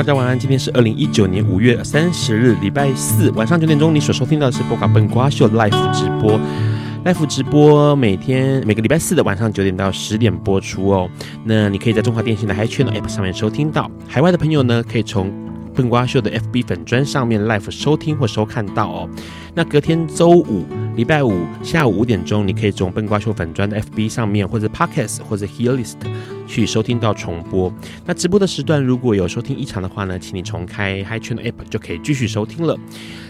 大家晚安。今天是二零一九年五月三十日，礼拜四晚上九点钟。你所收听到的是波卡笨瓜秀 Live 直播，Live 直播每天每个礼拜四的晚上九点到十点播出哦。那你可以在中华电信的 HiChannel App 上面收听到，海外的朋友呢，可以从笨瓜秀的 FB 粉砖上面 Live 收听或收看到哦。那隔天周五，礼拜五下午五点钟，你可以从笨瓜秀粉砖的 FB 上面，或者 Podcast 或者 Healist。去收听到重播。那直播的时段如果有收听异常的话呢，请你重开 HiChannel App 就可以继续收听了。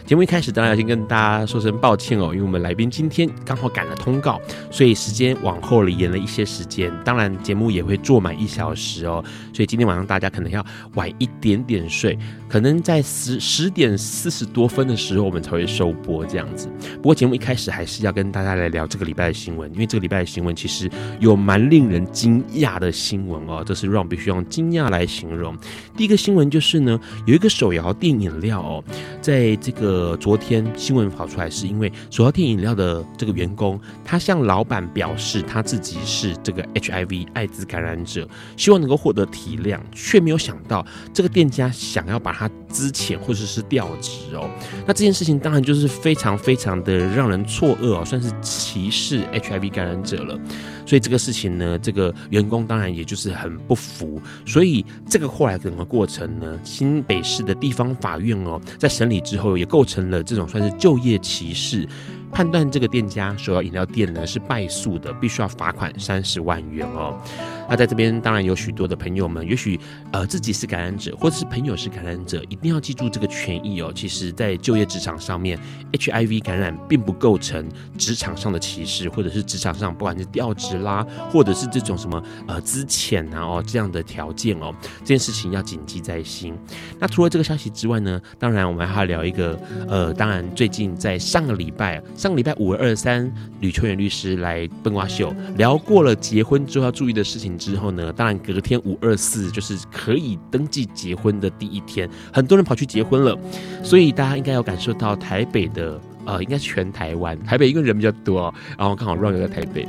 节目一开始当然要先跟大家说声抱歉哦，因为我们来宾今天刚好赶了通告，所以时间往后了延了一些时间。当然节目也会做满一小时哦，所以今天晚上大家可能要晚一点点睡，可能在十十点四十多分的时候我们才会收播这样子。不过节目一开始还是要跟大家来聊这个礼拜的新闻，因为这个礼拜的新闻其实有蛮令人惊讶的。新闻哦，这是让必须用惊讶来形容。第一个新闻就是呢，有一个手摇店饮料哦，在这个昨天新闻跑出来，是因为手摇店饮料的这个员工，他向老板表示他自己是这个 HIV 艾滋感染者，希望能够获得体谅，却没有想到这个店家想要把他资遣或者是调职哦。那这件事情当然就是非常非常的让人错愕哦，算是歧视 HIV 感染者了。所以这个事情呢，这个员工当然也就是很不服，所以这个后来整个过程呢，新北市的地方法院哦，在审理之后也构成了这种算是就业歧视。判断这个店家所要饮料店呢是败诉的，必须要罚款三十万元哦。那在这边当然有许多的朋友们，也许呃自己是感染者，或者是朋友是感染者，一定要记住这个权益哦。其实，在就业职场上面，HIV 感染并不构成职场上的歧视，或者是职场上不管是调职啦，或者是这种什么呃资遣啊哦这样的条件哦，这件事情要谨记在心。那除了这个消息之外呢，当然我们还要聊一个呃，当然最近在上个礼拜。上礼拜五二三，吕秋远律师来笨瓜秀聊过了结婚之后要注意的事情之后呢，当然隔天五二四就是可以登记结婚的第一天，很多人跑去结婚了，所以大家应该有感受到台北的呃，应该是全台湾，台北因为人比较多，然后刚好 run 在台北，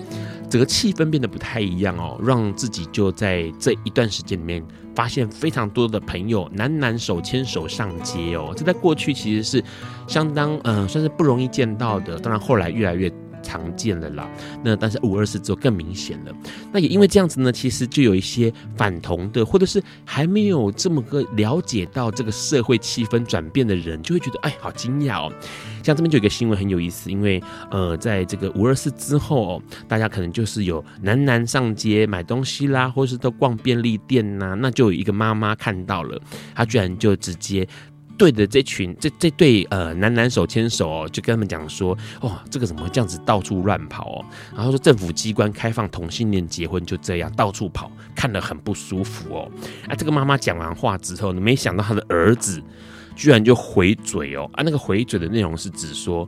整个气氛变得不太一样哦，让自己就在这一段时间里面。发现非常多的朋友男男手牵手上街哦，这在过去其实是相当嗯、呃，算是不容易见到的。当然后来越来越常见了啦。那但是五二四之后更明显了。那也因为这样子呢，其实就有一些反同的，或者是还没有这么个了解到这个社会气氛转变的人，就会觉得哎，好惊讶哦。像这边就有一个新闻很有意思，因为呃，在这个五二四之后，哦，大家可能就是有男男上街买东西啦，或者是都逛便利店呐，那就有一个妈妈看到了，她居然就直接对着这群这这对呃男男手牵手哦，就跟他们讲说，哦，这个怎么这样子到处乱跑哦？然后说政府机关开放同性恋结婚就这样到处跑，看得很不舒服哦。啊，这个妈妈讲完话之后你，没想到她的儿子。居然就回嘴哦啊！那个回嘴的内容是指说，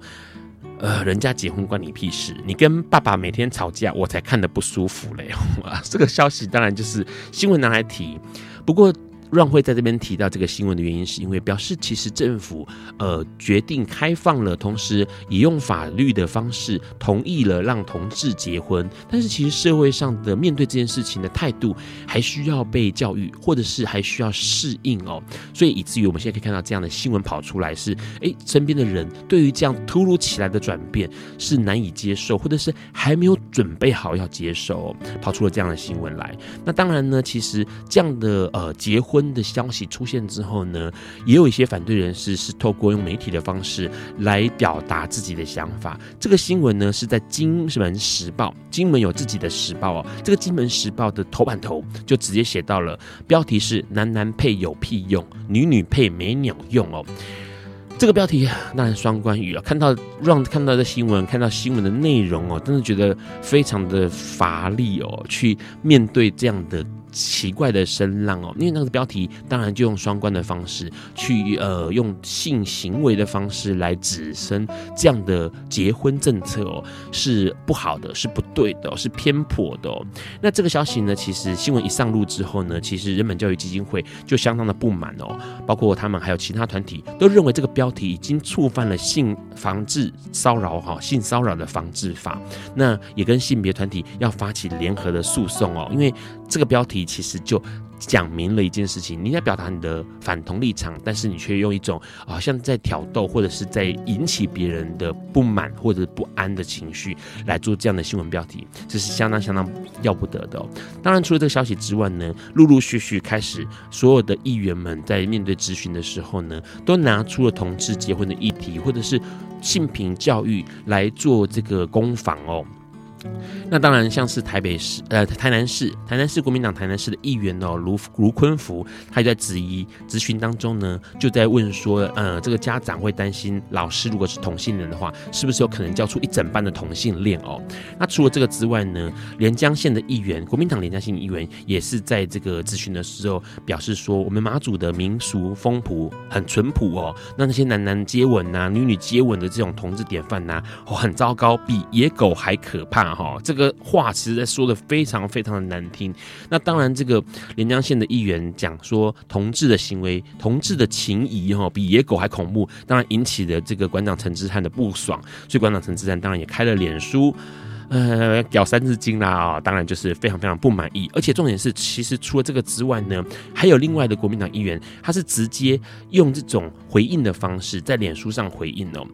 呃，人家结婚关你屁事，你跟爸爸每天吵架，我才看得不舒服嘞。啊，这个消息当然就是新闻拿来提，不过。让会在这边提到这个新闻的原因，是因为表示其实政府呃决定开放了，同时也用法律的方式同意了让同志结婚，但是其实社会上的面对这件事情的态度还需要被教育，或者是还需要适应哦，所以以至于我们现在可以看到这样的新闻跑出来是，诶，身边的人对于这样突如其来的转变是难以接受，或者是还没有准备好要接受，跑出了这样的新闻来。那当然呢，其实这样的呃结婚。的消息出现之后呢，也有一些反对人士是透过用媒体的方式来表达自己的想法。这个新闻呢是在《金门时报》，金门有自己的时报哦。这个《金门时报》的头版头就直接写到了，标题是“男男配有屁用，女女配没鸟用”哦。这个标题当然双关语了。看到让看到的新闻，看到新闻的内容哦，真的觉得非常的乏力哦，去面对这样的。奇怪的声浪哦，因为那个标题当然就用双关的方式去呃，用性行为的方式来指称这样的结婚政策哦，是不好的，是不对的，是偏颇的哦。那这个消息呢，其实新闻一上路之后呢，其实人本教育基金会就相当的不满哦，包括他们还有其他团体都认为这个标题已经触犯了性防治骚扰哈，性骚扰的防治法，那也跟性别团体要发起联合的诉讼哦，因为这个标题。其实就讲明了一件事情，你在表达你的反同立场，但是你却用一种好像在挑逗或者是在引起别人的不满或者不安的情绪来做这样的新闻标题，这是相当相当要不得的哦。当然，除了这个消息之外呢，陆陆续续开始，所有的议员们在面对质询的时候呢，都拿出了同志结婚的议题或者是性平教育来做这个攻防哦。那当然，像是台北市、呃台南市、台南市国民党台南市的议员哦，卢卢坤福，他就在质疑咨询当中呢，就在问说，呃，这个家长会担心老师如果是同性恋的话，是不是有可能教出一整班的同性恋哦？那除了这个之外呢，连江县的议员，国民党连江县议员也是在这个咨询的时候表示说，我们马祖的民俗风俗很淳朴哦，那那些男男接吻呐、啊、女女接吻的这种同志典范呐、啊，哦，很糟糕，比野狗还可怕。哈，这个话其实在说的非常非常的难听。那当然，这个连江县的议员讲说，同志的行为、同志的情谊，哈，比野狗还恐怖。当然引起了这个馆长陈之汉的不爽，所以馆长陈之汉当然也开了脸书，呃，屌三字经啦啊，当然就是非常非常不满意。而且重点是，其实除了这个之外呢，还有另外的国民党议员，他是直接用这种回应的方式在脸书上回应哦。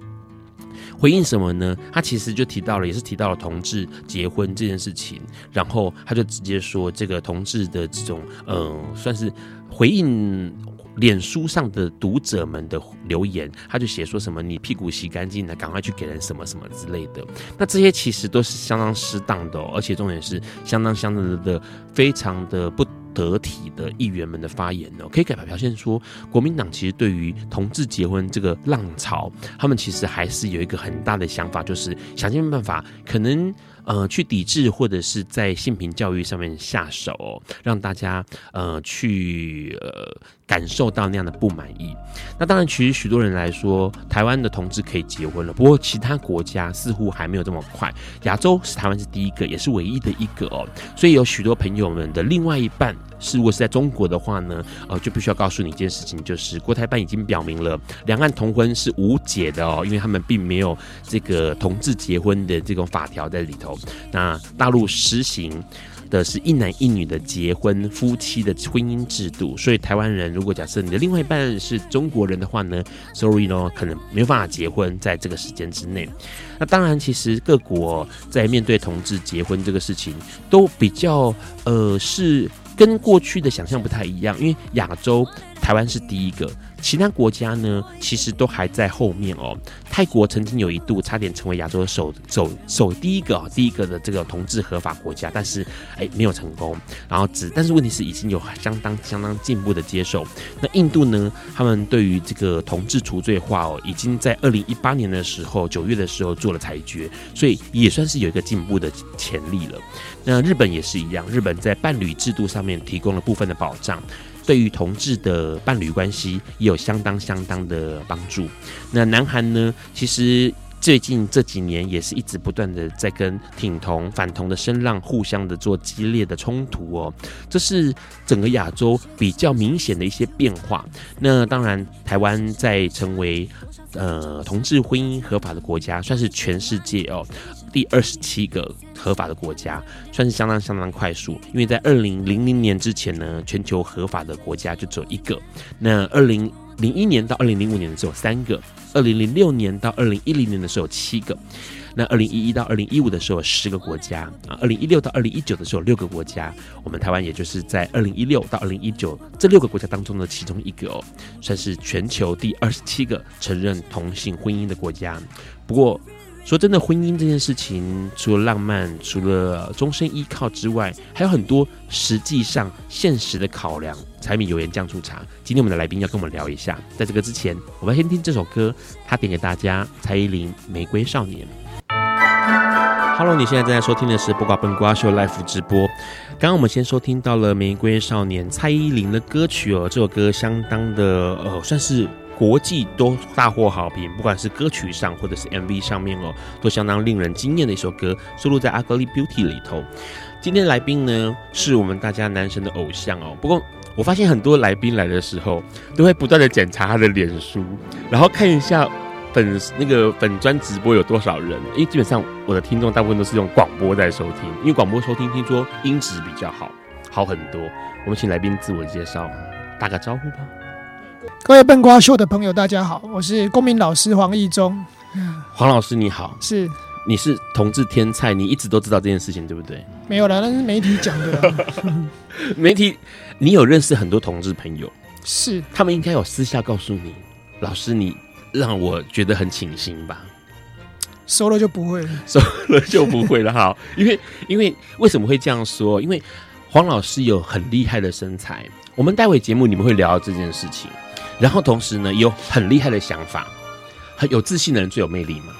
回应什么呢？他其实就提到了，也是提到了同志结婚这件事情，然后他就直接说，这个同志的这种，呃，算是回应脸书上的读者们的留言，他就写说什么“你屁股洗干净了，赶快去给人什么什么之类的”。那这些其实都是相当适当的哦，而且重点是相当相当的非常的不。得体的议员们的发言呢，可以改表现说，国民党其实对于同志结婚这个浪潮，他们其实还是有一个很大的想法，就是想尽办法，可能呃去抵制或者是在性平教育上面下手，让大家呃去呃感受到那样的不满意。那当然，其实许多人来说，台湾的同志可以结婚了，不过其他国家似乎还没有这么快。亚洲是台湾是第一个，也是唯一的一个哦，所以有许多朋友们的另外一半。是，如果是在中国的话呢，呃，就必须要告诉你一件事情，就是国台办已经表明了，两岸同婚是无解的哦，因为他们并没有这个同志结婚的这种法条在里头。那大陆实行的是一男一女的结婚夫妻的婚姻制度，所以台湾人如果假设你的另外一半是中国人的话呢，sorry 呢，可能没有办法结婚在这个时间之内。那当然，其实各国在面对同志结婚这个事情，都比较呃是。跟过去的想象不太一样，因为亚洲台湾是第一个，其他国家呢其实都还在后面哦。泰国曾经有一度差点成为亚洲首首首第一个第一个的这个同志合法国家，但是哎没有成功。然后只但是问题是已经有相当相当进步的接受。那印度呢，他们对于这个同志除罪化哦，已经在二零一八年的时候九月的时候做了裁决，所以也算是有一个进步的潜力了。那日本也是一样，日本在伴侣制度上面提供了部分的保障，对于同志的伴侣关系也有相当相当的帮助。那南韩呢，其实最近这几年也是一直不断的在跟挺同反同的声浪互相的做激烈的冲突哦，这是整个亚洲比较明显的一些变化。那当然，台湾在成为呃同志婚姻合法的国家，算是全世界哦。第二十七个合法的国家，算是相当相当快速。因为在二零零零年之前呢，全球合法的国家就只有一个。那二零零一年到二零零五年的时候有三个，二零零六年到二零一零年的时候有七个。那二零一一到二零一五的时候有十个国家啊，二零一六到二零一九的时候有六个国家，我们台湾也就是在二零一六到二零一九这六个国家当中的其中一个哦，算是全球第二十七个承认同性婚姻的国家。不过说真的，婚姻这件事情除了浪漫，除了终身依靠之外，还有很多实际上现实的考量。柴米油盐酱醋茶，今天我们的来宾要跟我们聊一下。在这个之前，我们先听这首歌，他点给大家，蔡依林《玫瑰少年》。Hello，你现在正在收听的是《不瓜笨瓜秀》Live 直播。刚刚我们先收听到了《玫瑰少年》蔡依林的歌曲哦，这首歌相当的呃，算是国际都大获好评，不管是歌曲上或者是 MV 上面哦，都相当令人惊艳的一首歌，收录在《Ugly Beauty》里头。今天来宾呢，是我们大家男神的偶像哦。不过我发现很多来宾来的时候，都会不断的检查他的脸书，然后看一下。粉那个粉专直播有多少人？因为基本上我的听众大部分都是用广播在收听，因为广播收听听说音质比较好，好很多。我们请来宾自我介绍，打个招呼吧。各位笨瓜秀的朋友，大家好，我是公民老师黄义忠。黄老师你好，是你是同志天菜，你一直都知道这件事情对不对？没有啦，那是媒体讲的。媒体，你有认识很多同志朋友？是，他们应该有私下告诉你，老师你。让我觉得很倾心吧，熟了就不会，熟了就不会了。好，因为因为为什么会这样说？因为黄老师有很厉害的身材，我们待会节目你们会聊到这件事情。然后同时呢，有很厉害的想法，很有自信的人最有魅力嘛。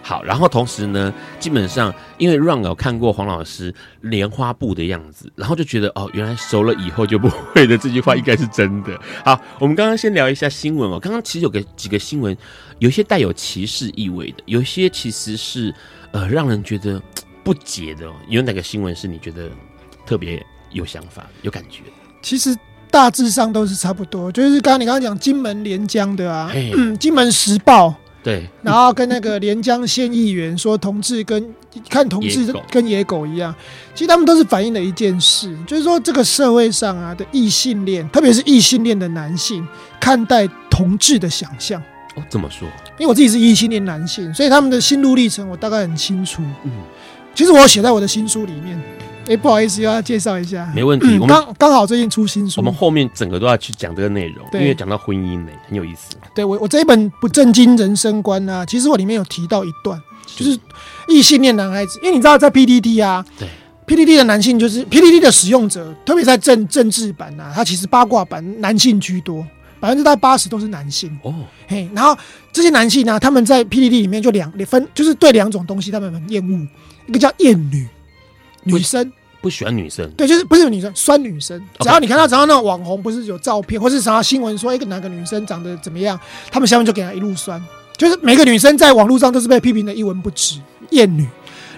好，然后同时呢，基本上因为 Run 有看过黄老师莲花步的样子，然后就觉得哦，原来熟了以后就不会的这句话应该是真的。好，我们刚刚先聊一下新闻哦。刚刚其实有个几个新闻，有些带有歧视意味的，有些其实是呃让人觉得不解的。有哪个新闻是你觉得特别有想法、有感觉？其实大致上都是差不多，就是刚刚你刚刚讲金门连江的啊，嗯，金门时报。对，然后跟那个连江县议员说，同志跟看同志跟野狗一样，其实他们都是反映了一件事，就是说这个社会上啊的异性恋，特别是异性恋的男性看待同志的想象。哦，怎么说？因为我自己是异性恋男性，所以他们的心路历程我大概很清楚。嗯，其实我写在我的新书里面。哎、欸，不好意思，又要介绍一下。没问题，我们刚刚好最近出新书，我们后面整个都要去讲这个内容，因为讲到婚姻呢，很有意思。对我，我这一本不正经人生观啊，其实我里面有提到一段，就是异性恋男孩子，因为你知道在 PDD 啊，对 PDD 的男性就是 PDD 的使用者，特别在政政治版啊，他其实八卦版男性居多，百分之大概八十都是男性哦。嘿，然后这些男性呢，他们在 PDD 里面就两分，就是对两种东西他们很厌恶，一个叫厌女。女生不喜欢女生，对，就是不是女生，酸女生。只要你看到，只要那种网红不是有照片，或是啥新闻说一个哪个女生长得怎么样，他们下面就给她一路酸。就是每个女生在网络上都是被批评的一文不值，厌女。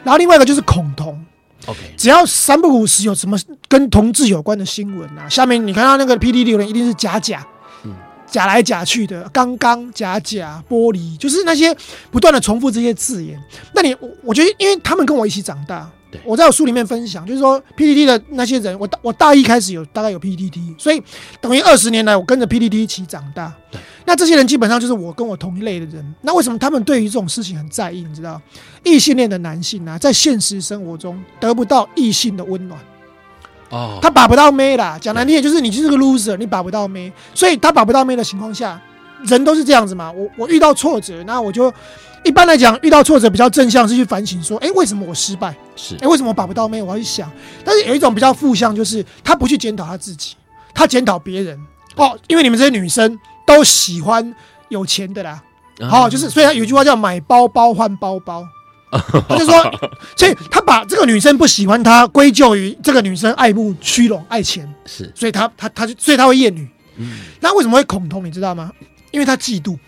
然后另外一个就是恐同，OK，只要三不五时有什么跟同志有关的新闻啊，下面你看到那个 PTT 的人一定是假假，嗯，假来假去的，刚刚假假玻璃，就是那些不断的重复这些字眼。那你我我觉得，因为他们跟我一起长大。对我在我书里面分享，就是说 PDT 的那些人，我大我大一开始有大概有 PDT，所以等于二十年来我跟着 PDT 一起长大。对，那这些人基本上就是我跟我同一类的人。那为什么他们对于这种事情很在意？你知道，异性恋的男性啊，在现实生活中得不到异性的温暖。哦，他把不到妹啦，讲难听点就是你就是个 loser，你把不到妹，所以他把不到妹的情况下，人都是这样子嘛。我我遇到挫折，那我就。一般来讲，遇到挫折比较正向是去反省，说，哎，为什么我失败？是，哎，为什么我把不到妹？我要去想。但是有一种比较负向，就是他不去检讨他自己，他检讨别人。哦，因为你们这些女生都喜欢有钱的啦。好，就是，所以他有一句话叫“买包包换包包”，他就说，所以他把这个女生不喜欢他归咎于这个女生爱慕虚荣、爱钱。是，所以他他他就，所以他会厌女。嗯，那为什么会恐同？你知道吗？因为他嫉妒，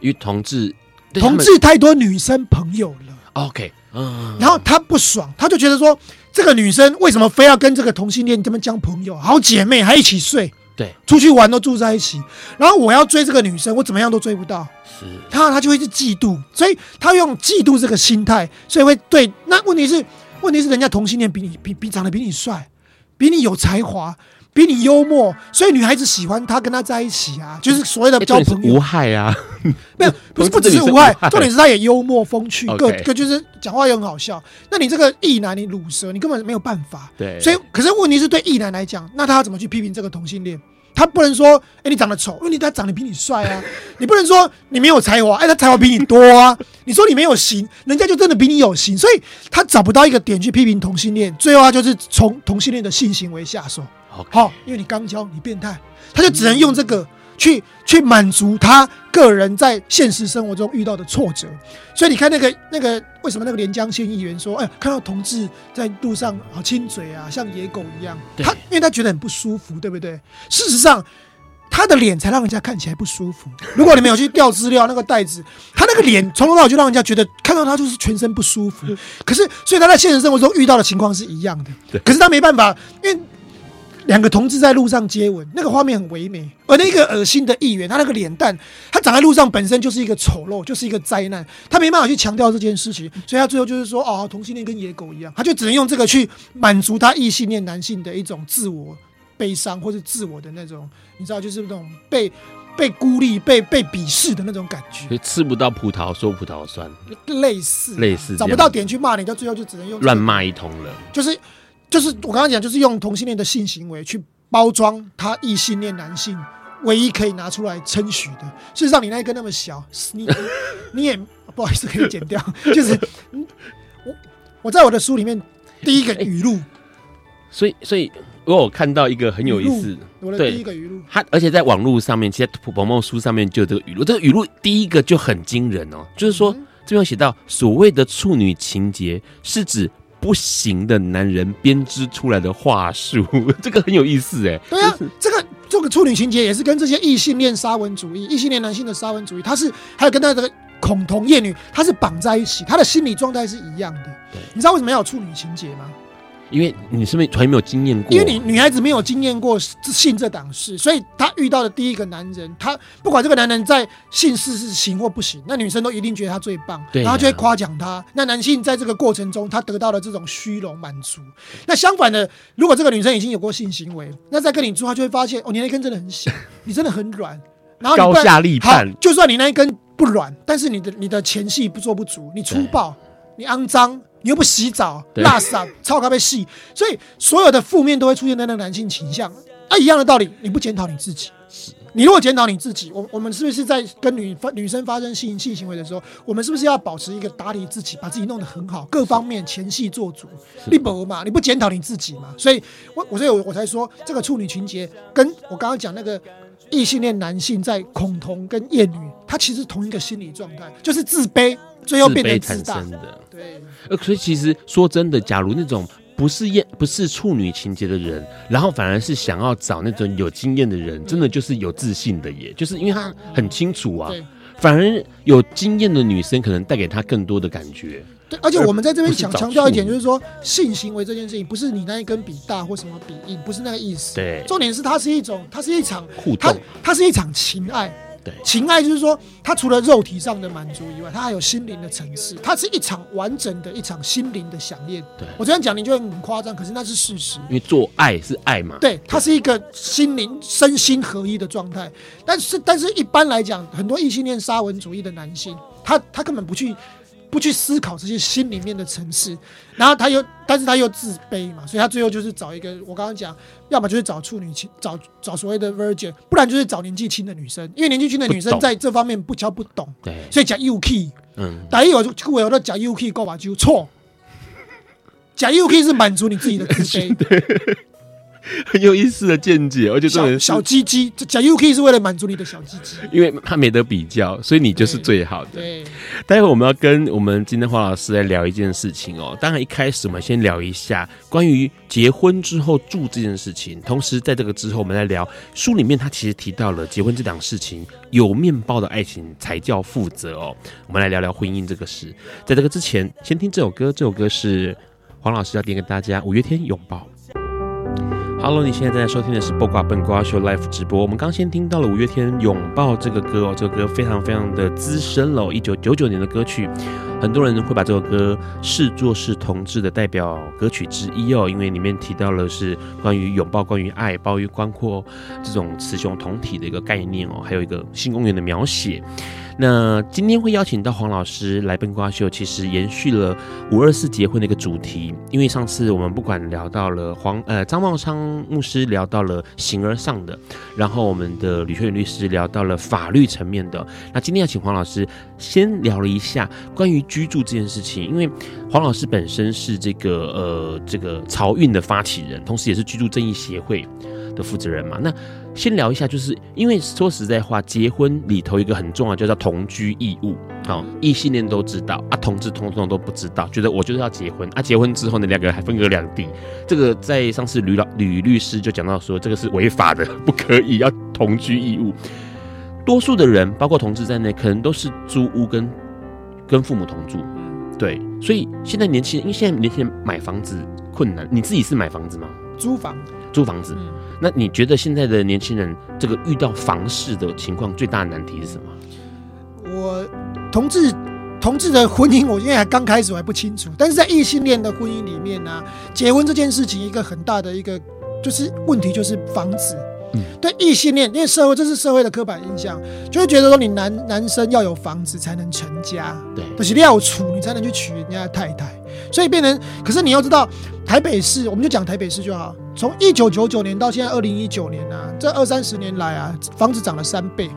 因为同志。同志太多女生朋友了，OK，嗯，然后他不爽，他就觉得说，这个女生为什么非要跟这个同性恋这么交朋友，好姐妹还一起睡，对，出去玩都住在一起，然后我要追这个女生，我怎么样都追不到，是，他他就会去嫉妒，所以他用嫉妒这个心态，所以会对，那问题是，问题是人家同性恋比你比比长得比你帅，比你有才华。比你幽默，所以女孩子喜欢他，跟他在一起啊，就是所谓的交朋友。无害啊，没有，不是不只是无害，重点是他也幽默风趣，各个就是讲话也很好笑。那你这个异男，你鲁蛇，你根本没有办法。对，所以可是问题是对异男来讲，那他要怎么去批评这个同性恋？他不能说，哎、欸，你长得丑，因为你他长得比你帅啊。你不能说你没有才华，哎、欸，他才华比你多啊。你说你没有型，人家就真的比你有型。所以他找不到一个点去批评同性恋，最后他就是从同性恋的性行为下手。好 Okay.，因为你刚交，你变态，他就只能用这个去去满足他个人在现实生活中遇到的挫折。所以你看那个那个为什么那个连江县议员说，哎，看到同志在路上好亲嘴啊，像野狗一样，他因为他觉得很不舒服，对不对？事实上，他的脸才让人家看起来不舒服。如果你没有去调资料，那个袋子，他那个脸从头到尾就让人家觉得看到他就是全身不舒服。可是，所以他在现实生活中遇到的情况是一样的。对可是他没办法，因为。两个同志在路上接吻，那个画面很唯美。而那个恶心的议员，他那个脸蛋，他长在路上本身就是一个丑陋，就是一个灾难。他没办法去强调这件事情，所以他最后就是说，哦，同性恋跟野狗一样，他就只能用这个去满足他异性恋男性的一种自我悲伤，或是自我的那种，你知道，就是那种被被孤立、被被鄙视的那种感觉。所以吃不到葡萄说葡萄酸，类似类似找不到点去骂你，到最后就只能用乱骂一通了，就是。就是我刚刚讲，就是用同性恋的性行为去包装他异性恋男性唯一可以拿出来称许的。事实上，你那一根那么小，你 你也不好意思可以剪掉。就是我我在我的书里面第一个语录，所以所以我有看到一个很有意思，我的第一个语录，他而且在网络上面，其实彭彭书上面就有这个语录，这个语录第一个就很惊人哦，就是说、嗯、这边有写到所谓的处女情结是指。不行的男人编织出来的话术，这个很有意思哎。对啊，这个这个处女情节也是跟这些异性恋沙文主义、异性恋男性的沙文主义，他是还有跟他的恐同厌女，他是绑在一起，他的心理状态是一样的。对，你知道为什么要有处女情节吗？因为你是不是从来没有经验过？因为你女孩子没有经验过性这档事，所以她遇到的第一个男人，她不管这个男人在性事是行或不行，那女生都一定觉得他最棒，对啊、然后就会夸奖他。那男性在这个过程中，他得到了这种虚荣满足。那相反的，如果这个女生已经有过性行为，那再跟你做，她就会发现哦，你那根真的很小，你真的很软。然后高下立判，就算你那一根不软，但是你的你的前戏不做不足，你粗暴，你肮脏。你又不洗澡，垃圾超咖啡系，所以所有的负面都会出现在那个男性倾向。啊，一样的道理，你不检讨你自己，你如果检讨你自己，我我们是不是在跟女发女生发生性性行为的时候，我们是不是要保持一个打理自己，把自己弄得很好，各方面前戏做足？你不嘛，你不检讨你自己嘛？所以我我所以我我才说，这个处女情节跟我刚刚讲那个异性恋男性在恐同跟厌女，他其实同一个心理状态，就是自卑。最后变成自大自的，对。呃，所以其实说真的，假如那种不是厌不是处女情节的人，然后反而是想要找那种有经验的人，真的就是有自信的耶，就是因为他很清楚啊。反而有经验的女生可能带给他更多的感觉。对，而且我们在这边想强调一点，就是说性行为这件事情，不是你那一根比大或什么比硬，不是那个意思。对。重点是它是一种，它是一场互动，它是一场情爱。对情爱就是说，它除了肉体上的满足以外，它还有心灵的层次，它是一场完整的一场心灵的想念。对我这样讲，你就会很夸张，可是那是事实。因为做爱是爱嘛，对，它是一个心灵身心合一的状态。但是，但是一般来讲，很多异性恋沙文主义的男性，他他根本不去。不去思考这些心里面的层次，然后他又，但是他又自卑嘛，所以他最后就是找一个，我刚刚讲，要么就是找处女情，找找所谓的 virgin，不然就是找年纪轻的女生，因为年纪轻的女生在这方面不教不懂，对，所以讲 UK，嗯，第一我就我有的讲 UK 够吧，就错，讲 UK 是满足你自己的自卑。很有意思的见解，而且这种小鸡鸡讲 UK 是为了满足你的小鸡鸡，因为他没得比较，所以你就是最好的。对，待会我们要跟我们今天黄老师来聊一件事情哦。当然一开始我们先聊一下关于结婚之后住这件事情，同时在这个之后我们来聊书里面他其实提到了结婚这档事情，有面包的爱情才叫负责哦。我们来聊聊婚姻这个事，在这个之前先听这首歌，这首歌是黄老师要点给大家，五月天拥抱。Hello，你现在正在收听的是《播瓜笨瓜秀》Live 直播。我们刚先听到了五月天《拥抱》这个歌哦，这个歌非常非常的资深了，一九九九年的歌曲。很多人会把这首歌视作是同志的代表歌曲之一哦，因为里面提到了是关于拥抱、关于爱、包于宽阔这种雌雄同体的一个概念哦，还有一个性公园的描写。那今天会邀请到黄老师来笨瓜秀，其实延续了五二四结婚的一个主题。因为上次我们不管聊到了黄呃张茂昌牧师聊到了形而上的，然后我们的吕秋远律师聊到了法律层面的。那今天要请黄老师先聊了一下关于居住这件事情，因为黄老师本身是这个呃这个漕运的发起人，同时也是居住正义协会的负责人嘛。那先聊一下，就是因为说实在话，结婚里头一个很重要，就叫同居义务。好、哦，异性恋都知道啊，同志通通都不知道，觉得我就是要结婚啊。结婚之后呢，两个人还分隔两地。这个在上次吕老吕律师就讲到说，这个是违法的，不可以要同居义务。多数的人，包括同志在内，可能都是租屋跟跟父母同住。对，所以现在年轻人，因为现在年轻人买房子困难，你自己是买房子吗？租房，租房子。嗯那你觉得现在的年轻人这个遇到房事的情况最大的难题是什么？我同志同志的婚姻，我现在还刚开始，我还不清楚。但是在异性恋的婚姻里面呢、啊，结婚这件事情一个很大的一个就是问题就是房子。嗯，对异性恋，因为社会这是社会的刻板印象，就会觉得说你男男生要有房子才能成家，对，就是你要处你才能去娶人家的太太。所以变成，可是你要知道，台北市，我们就讲台北市就好。从一九九九年到现在二零一九年啊，这二三十年来啊，房子涨了三倍，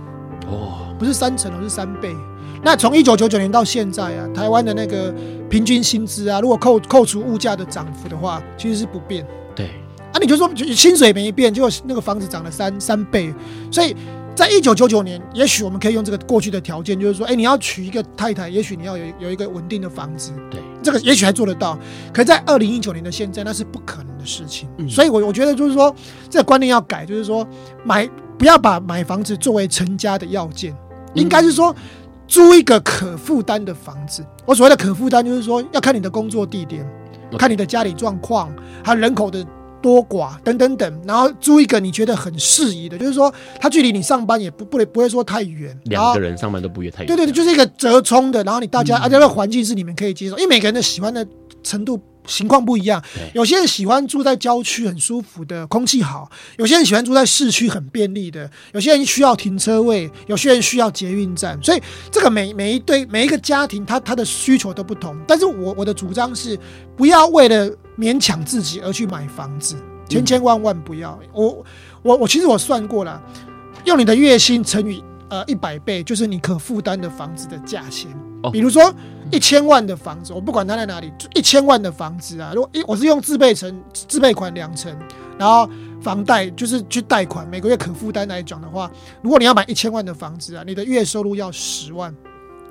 哦，不是三成，而是三倍。那从一九九九年到现在啊，台湾的那个平均薪资啊，如果扣扣除物价的涨幅的话，其实是不变。对，啊，你就说薪水没变，结果那个房子涨了三三倍，所以。在一九九九年，也许我们可以用这个过去的条件，就是说，哎，你要娶一个太太，也许你要有有一个稳定的房子，对，这个也许还做得到。可在二零一九年的现在，那是不可能的事情。嗯，所以我我觉得就是说，这个观念要改，就是说，买不要把买房子作为成家的要件，应该是说租一个可负担的房子。我所谓的可负担，就是说要看你的工作地点，看你的家里状况，还有人口的。多寡等等等，然后租一个你觉得很适宜的，就是说它距离你上班也不不不会说太远，两个人上班都不会太远。对对对，就是一个折冲的，然后你大家、嗯、而且那个环境是你们可以接受，因为每个人的喜欢的程度情况不一样。有些人喜欢住在郊区很舒服的，空气好；有些人喜欢住在市区很便利的；有些人需要停车位；有些人需要捷运站。所以这个每每一对每一个家庭，他他的需求都不同。但是我我的主张是，不要为了。勉强自己而去买房子，千千万万不要！我我我其实我算过了，用你的月薪乘以呃一百倍，就是你可负担的房子的价钱。比如说一千万的房子，我不管它在哪里，一千万的房子啊，如果一我是用自备成自备款两成，然后房贷就是去贷款，每个月可负担来讲的话，如果你要买一千万的房子啊，你的月收入要十万。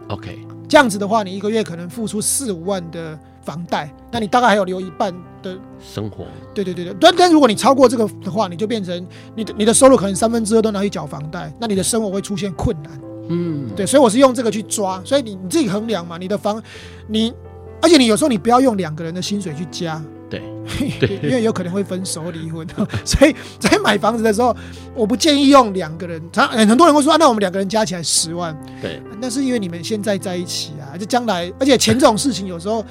OK，这样子的话，你一个月可能付出四五万的房贷，那你大概还有留一半的生活。对对对对，但但如果你超过这个的话，你就变成你的你的收入可能三分之二都拿去缴房贷，那你的生活会出现困难。嗯，对，所以我是用这个去抓，所以你你自己衡量嘛，你的房，你而且你有时候你不要用两个人的薪水去加。对，因为有可能会分手离婚，所以在买房子的时候，我不建议用两个人。他很多人会说，啊，那我们两个人加起来十万。对，那是因为你们现在在一起啊，就将来，而且钱这种事情，有时候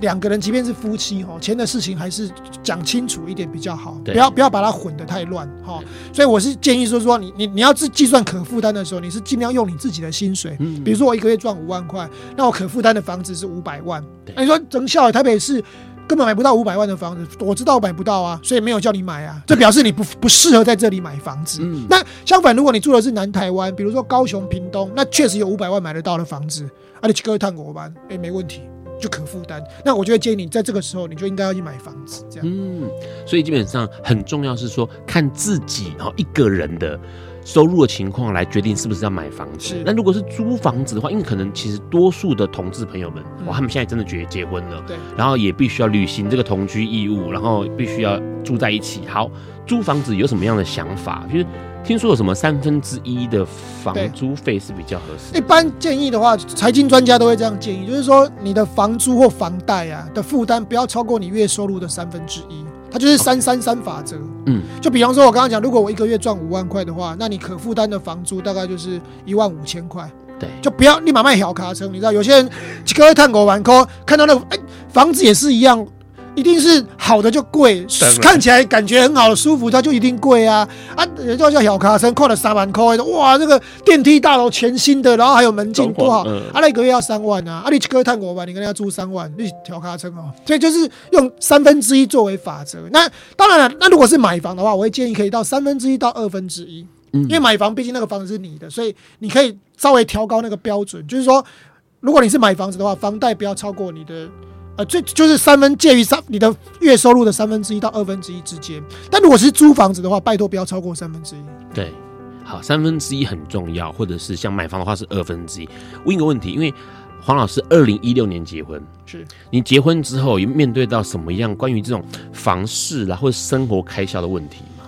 两个人即便是夫妻哦，钱的事情还是讲清楚一点比较好，不要不要把它混得太乱哈。所以我是建议说，说你你你要自计算可负担的时候，你是尽量用你自己的薪水。嗯，比如说我一个月赚五万块，那我可负担的房子是五百万。那你说整校台北市。根本买不到五百万的房子，我知道我买不到啊，所以没有叫你买啊。这表示你不不适合在这里买房子。嗯、那相反，如果你住的是南台湾，比如说高雄、屏东，那确实有五百万买得到的房子，啊，你去各趟国班，哎，没问题，就可负担。那我就会建议你在这个时候，你就应该要去买房子，这样。嗯，所以基本上很重要是说，看自己哈一个人的。收入的情况来决定是不是要买房子。那如果是租房子的话，因为可能其实多数的同志朋友们，哇，他们现在真的觉得结婚了，对，然后也必须要履行这个同居义务，然后必须要住在一起。好，租房子有什么样的想法？就是听说有什么三分之一的房租费是比较合适。一般建议的话，财经专家都会这样建议，就是说你的房租或房贷啊的负担不要超过你月收入的三分之一。它就是三三三法则，嗯，就比方说，我刚刚讲，如果我一个月赚五万块的话，那你可负担的房租大概就是一万五千块，对，就不要立马卖小卡车。你知道，有些人各位探狗玩抠，看到那个哎、欸、房子也是一样。一定是好的就贵，看起来感觉很好的舒服，它就一定贵啊啊！人家叫小卡车，扣了三万块，哇，这个电梯大楼全新的，然后还有门禁多好，嗯、啊，那一个月要三万啊！啊，你去哥探国吧，你跟人家租三万，你小卡车哦，所以就是用三分之一作为法则。那当然了，那如果是买房的话，我会建议可以到三分之一到二分之一，因为买房毕竟那个房子是你的，所以你可以稍微调高那个标准，就是说，如果你是买房子的话，房贷不要超过你的。呃，最就是三分介于三你的月收入的三分之一到二分之一之间，但如果是租房子的话，拜托不要超过三分之一。对，好，三分之一很重要，或者是像买房的话是二分之一。问一个问题，因为黄老师二零一六年结婚，是你结婚之后有面对到什么样关于这种房事啦或者生活开销的问题吗？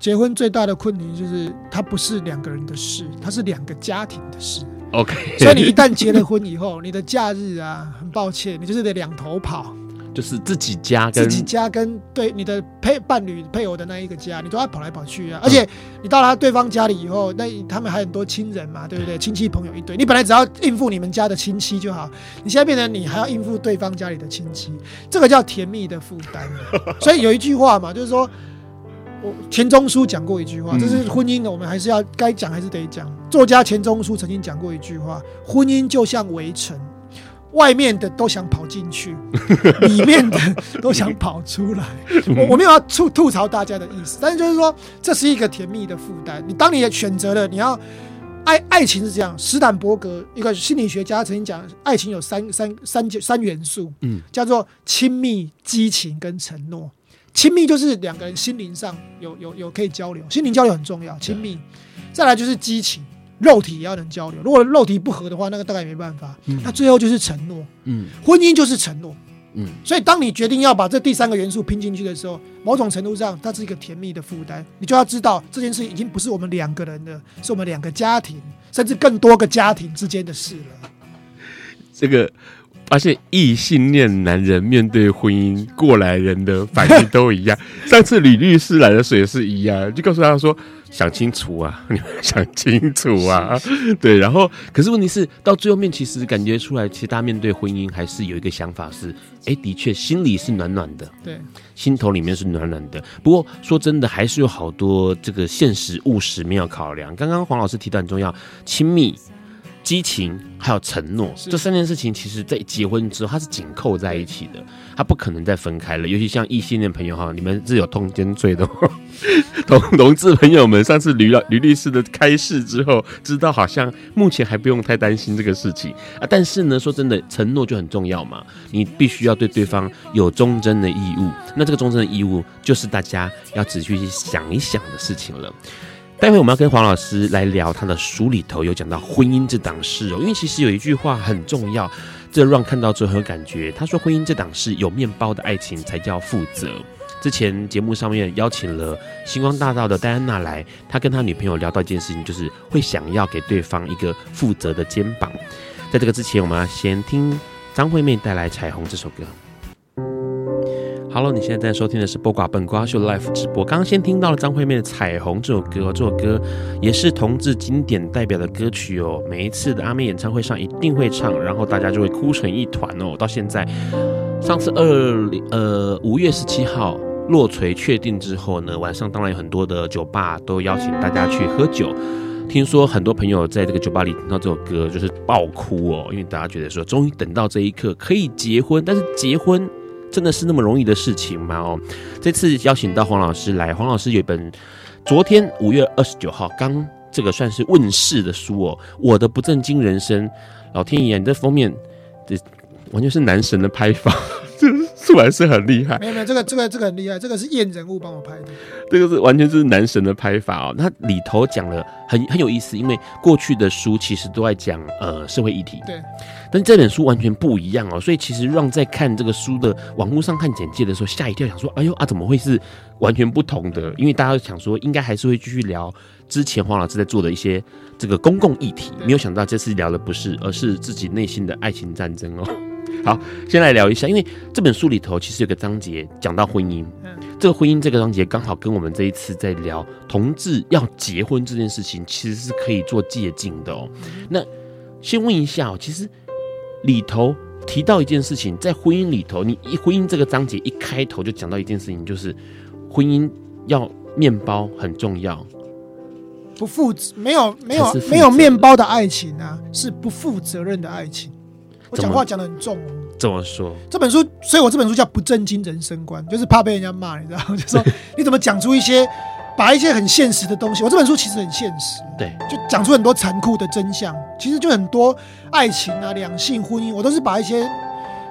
结婚最大的困难就是它不是两个人的事，它是两个家庭的事。OK，所以你一旦结了婚以后，你的假日啊，很抱歉，你就是得两头跑，就是自己家跟自己家跟对你的配伴侣配偶的那一个家，你都要跑来跑去啊。而且你到了对方家里以后，那他们还很多亲人嘛，对不对？亲戚朋友一堆，你本来只要应付你们家的亲戚就好，你现在变成你还要应付对方家里的亲戚，这个叫甜蜜的负担。所以有一句话嘛，就是说。我钱钟书讲过一句话，这是婚姻的，我们还是要该讲还是得讲。作家钱钟书曾经讲过一句话：婚姻就像围城，外面的都想跑进去，里面的都想跑出来。我我没有要吐吐槽大家的意思，但是就是说，这是一个甜蜜的负担。你当你选择了，你要爱爱情是这样。史坦伯格一个心理学家曾经讲，爱情有三三三三元素，嗯，叫做亲密、激情跟承诺。亲密就是两个人心灵上有有有可以交流，心灵交流很重要。亲密，再来就是激情，肉体也要能交流。如果肉体不合的话，那个大概也没办法。那最后就是承诺，嗯，婚姻就是承诺，嗯。所以当你决定要把这第三个元素拼进去的时候，某种程度上它是一个甜蜜的负担。你就要知道这件事已经不是我们两个人的，是我们两个家庭，甚至更多个家庭之间的事了。这个。发现异性恋男人面对婚姻，过来人的反应都一样。上次李律师来的时候也是一样，就告诉他说：“想清楚啊，你们想清楚啊。”对，然后可是问题是到最后面，其实感觉出来，其实大家面对婚姻还是有一个想法是：哎，的确心里是暖暖的，对，心头里面是暖暖的。不过说真的，还是有好多这个现实务实没有考量。刚刚黄老师提到很重要，亲密。激情还有承诺，这三件事情，其实在结婚之后，它是紧扣在一起的，它不可能再分开了。尤其像异性恋朋友哈，你们是有通奸罪的。同同志朋友们，上次吕老吕律师的开示之后，知道好像目前还不用太担心这个事情啊。但是呢，说真的，承诺就很重要嘛，你必须要对对方有忠贞的义务。那这个忠贞的义务，就是大家要仔细去想一想的事情了。待会我们要跟黄老师来聊他的书里头有讲到婚姻这档事哦，因为其实有一句话很重要，这让看到之后很有感觉。他说婚姻这档事有面包的爱情才叫负责。之前节目上面邀请了星光大道的戴安娜来，他跟他女朋友聊到一件事情，就是会想要给对方一个负责的肩膀。在这个之前，我们要先听张惠妹带来《彩虹》这首歌。Hello，你现在在收听的是《播瓜本瓜秀》Live 直播。刚刚先听到了张惠妹的《彩虹》这首歌，这首歌也是同志经典代表的歌曲哦。每一次的阿妹演唱会上一定会唱，然后大家就会哭成一团哦。到现在，上次二呃五月十七号落锤确定之后呢，晚上当然有很多的酒吧都邀请大家去喝酒。听说很多朋友在这个酒吧里听到这首歌就是爆哭哦，因为大家觉得说终于等到这一刻可以结婚，但是结婚。真的是那么容易的事情吗？哦，这次邀请到黄老师来，黄老师有一本昨天五月二十九号刚这个算是问世的书哦，《我的不正经人生》。老天爷，你这封面这完全是男神的拍法。这出来是很厉害，没有没有，这个这个这个很厉害，这个是验人物帮我拍的，这个是完全是男神的拍法哦。那里头讲了很很有意思，因为过去的书其实都在讲呃社会议题，对，但这本书完全不一样哦，所以其实让在看这个书的网络上看简介的时候吓一跳，想说哎呦啊怎么会是完全不同的？因为大家想说应该还是会继续聊之前黄老师在做的一些这个公共议题，没有想到这次聊的不是，而是自己内心的爱情战争哦。好，先来聊一下，因为这本书里头其实有个章节讲到婚姻，嗯，这个婚姻这个章节刚好跟我们这一次在聊同志要结婚这件事情，其实是可以做借鉴的哦。那先问一下哦，其实里头提到一件事情，在婚姻里头，你一婚姻这个章节一开头就讲到一件事情，就是婚姻要面包很重要，不负责没有没有没有面包的爱情啊，是不负责任的爱情。我讲话讲的很重哦。怎么说？这本书，所以我这本书叫《不正经人生观》，就是怕被人家骂，你知道吗？就说你怎么讲出一些，把一些很现实的东西。我这本书其实很现实，对，就讲出很多残酷的真相。其实就很多爱情啊、两性、婚姻，我都是把一些，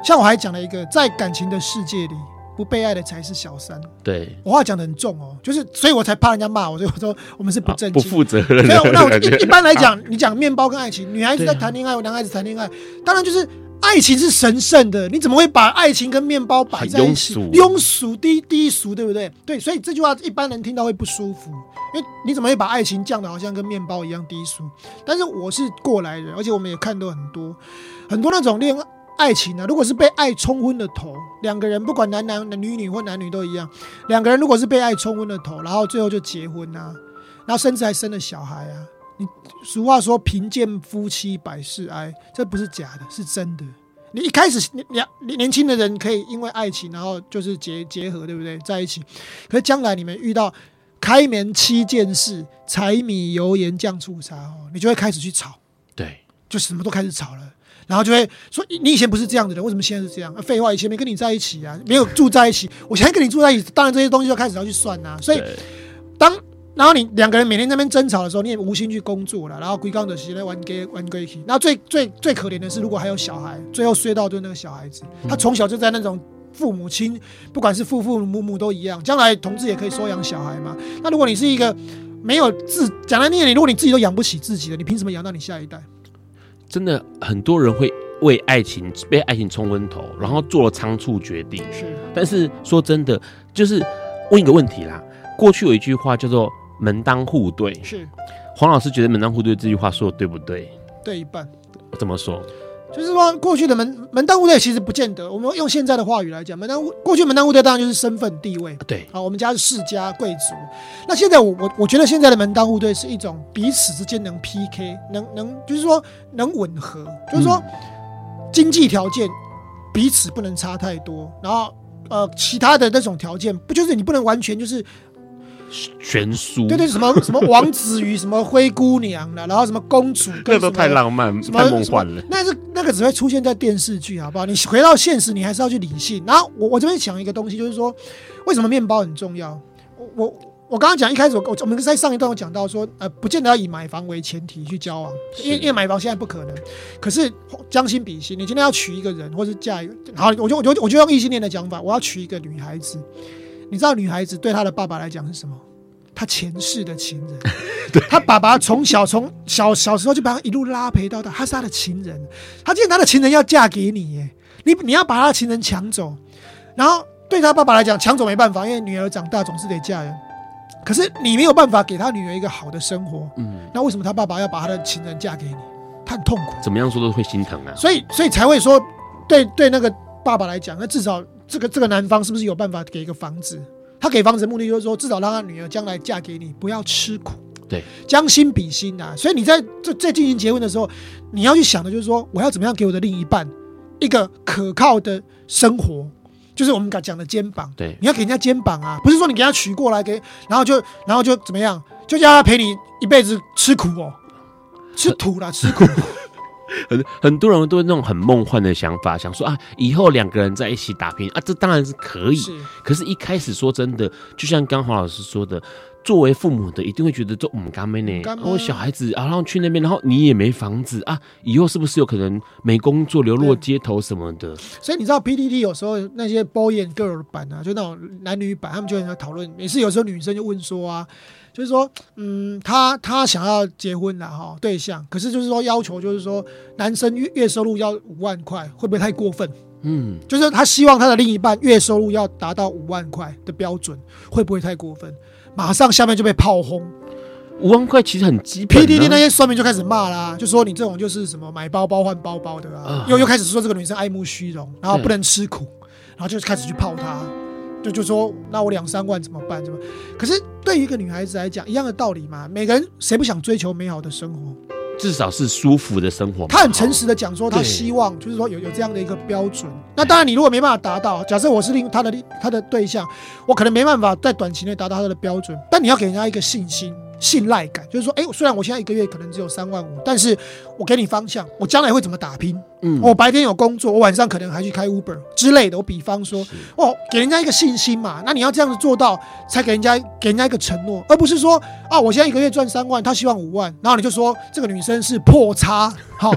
像我还讲了一个，在感情的世界里，不被爱的才是小三。对，我话讲的很重哦，就是所以我才怕人家骂我，所以我说我们是不正经、不负责任。那我一一般来讲，你讲面包跟爱情，女孩子在谈恋爱，男孩子谈恋爱，当然就是。爱情是神圣的，你怎么会把爱情跟面包摆在一起？庸俗、低低俗，对不对？对，所以这句话一般人听到会不舒服，因为你怎么会把爱情降的好像跟面包一样低俗？但是我是过来人，而且我们也看到很多很多那种恋爱情啊，如果是被爱冲昏了头，两个人不管男男、女女或男女都一样，两个人如果是被爱冲昏了头，然后最后就结婚啊，然后甚至还生了小孩啊。你俗话说“贫贱夫妻百事哀”，这不是假的，是真的。你一开始两年年轻的人可以因为爱情，然后就是结结合，对不对？在一起。可是将来你们遇到开门七件事，柴米油盐酱醋茶哦，你就会开始去吵，对，就什么都开始吵了，然后就会说你以前不是这样的人，为什么现在是这样？废话，以前没跟你在一起啊，没有住在一起，我现在跟你住在一起，当然这些东西就开始要去算呐。所以当。然后你两个人每天在那边争吵的时候，你也无心去工作了。然后归刚的时间玩 gay 玩 gay 去。然后最最最可怜的是，如果还有小孩，最后衰到就是那个小孩子，他从小就在那种父母亲，不管是父父母母都一样，将来同志也可以收养小孩嘛。那如果你是一个没有自讲来念你，如果你自己都养不起自己的，你凭什么养到你下一代？真的很多人会为爱情被爱情冲昏头，然后做了仓促决定。是，但是说真的，就是问一个问题啦。过去有一句话叫做。门当户对是，黄老师觉得门当户对这句话说的对不对？对一半。怎么说？就是说过去的门门当户对其实不见得。我们用现在的话语来讲，门当户过去门当户对当然就是身份地位。对，好，我们家是世家贵族。那现在我我我觉得现在的门当户对是一种彼此之间能 PK，能能就是说能吻合，就是说经济条件彼此不能差太多，然后呃其他的那种条件不就是你不能完全就是。悬殊，对对，什么什么王子与什么灰姑娘的，然后什么公主，那都太浪漫，太梦幻了。那是那个只会出现在电视剧，好不好？你回到现实，你还是要去理性。然后我我这边讲一个东西，就是说，为什么面包很重要？我我我刚刚讲一开始，我我们在上一段我讲到说，呃，不见得要以买房为前提去交往，因为因为买房现在不可能。可是将心比心，你今天要娶一个人，或是嫁一个，好，我就我就我就用异性恋的讲法，我要娶一个女孩子。你知道女孩子对她的爸爸来讲是什么？她前世的情人。她爸爸从小从小小时候就把她一路拉陪到大，他是她的情人。她既然她的情人要嫁给你，耶，你你要把她的情人抢走，然后对她爸爸来讲抢走没办法，因为女儿长大总是得嫁人。可是你没有办法给她女儿一个好的生活，嗯，那为什么她爸爸要把她的情人嫁给你？他很痛苦。怎么样说都会心疼啊。所以所以才会说，对对那个爸爸来讲，那至少。这个这个男方是不是有办法给一个房子？他给房子的目的就是说，至少让他女儿将来嫁给你，不要吃苦。对，将心比心啊。所以你在这在进行结婚的时候，你要去想的就是说，我要怎么样给我的另一半一个可靠的生活，就是我们讲的肩膀。对，你要给人家肩膀啊，不是说你给他娶过来给，然后就然后就怎么样，就叫他陪你一辈子吃苦哦，吃土啦，吃苦。很很多人都有那种很梦幻的想法，想说啊，以后两个人在一起打拼啊，这当然是可以。是，可是，一开始说真的，就像刚黄老师说的，作为父母的一定会觉得这唔甘咩呢？我小孩子啊，然后去那边，然后你也没房子啊，以后是不是有可能没工作，流落街头什么的？所以你知道 PDD 有时候那些 boy and girl 版啊，就那种男女版，他们就很讨论。每次有时候女生就问说啊。就是说，嗯，他他想要结婚了哈，对象，可是就是说要求就是说，男生月月收入要五万块，会不会太过分？嗯，就是他希望他的另一半月收入要达到五万块的标准，会不会太过分？马上下面就被炮轰，五万块其实很基本、啊。PDD 那些酸民就开始骂啦，就说你这种就是什么买包包换包包的啊，又、呃、又开始说这个女生爱慕虚荣，然后不能吃苦，然后就开始去泡她，就就说那我两三万怎么办？怎么？可是对于一个女孩子来讲，一样的道理嘛，每个人谁不想追求美好的生活？至少是舒服的生活。他很诚实的讲说，他希望就是说有有这样的一个标准。那当然，你如果没办法达到，假设我是另他的他的对象，我可能没办法在短期内达到他的标准。但你要给人家一个信心。信赖感就是说，哎、欸，虽然我现在一个月可能只有三万五，但是我给你方向，我将来会怎么打拼？嗯，我白天有工作，我晚上可能还去开 Uber 之类的。我比方说，哦，给人家一个信心嘛。那你要这样子做到，才给人家给人家一个承诺，而不是说，啊，我现在一个月赚三万，他希望五万，然后你就说这个女生是破差，好。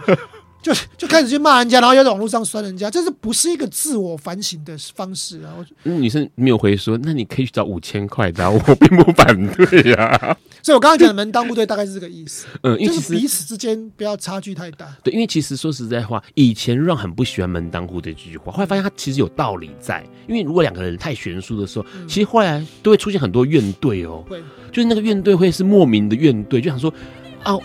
就就开始去骂人家，然后又在网络上酸人家，这是不是一个自我反省的方式啊？女生没有回说，那你可以去找五千块的，我并不反对呀、啊。所以我刚刚讲的门当户对大概是这个意思。嗯，因为其实彼此之间不要差距太大。对，因为其实说实在话，以前让很不喜欢门当户对这句话，后来发现它其实有道理在。因为如果两个人太悬殊的时候，嗯、其实后来都会出现很多怨怼哦。对，就是那个怨怼会是莫名的怨怼，就想说，哦。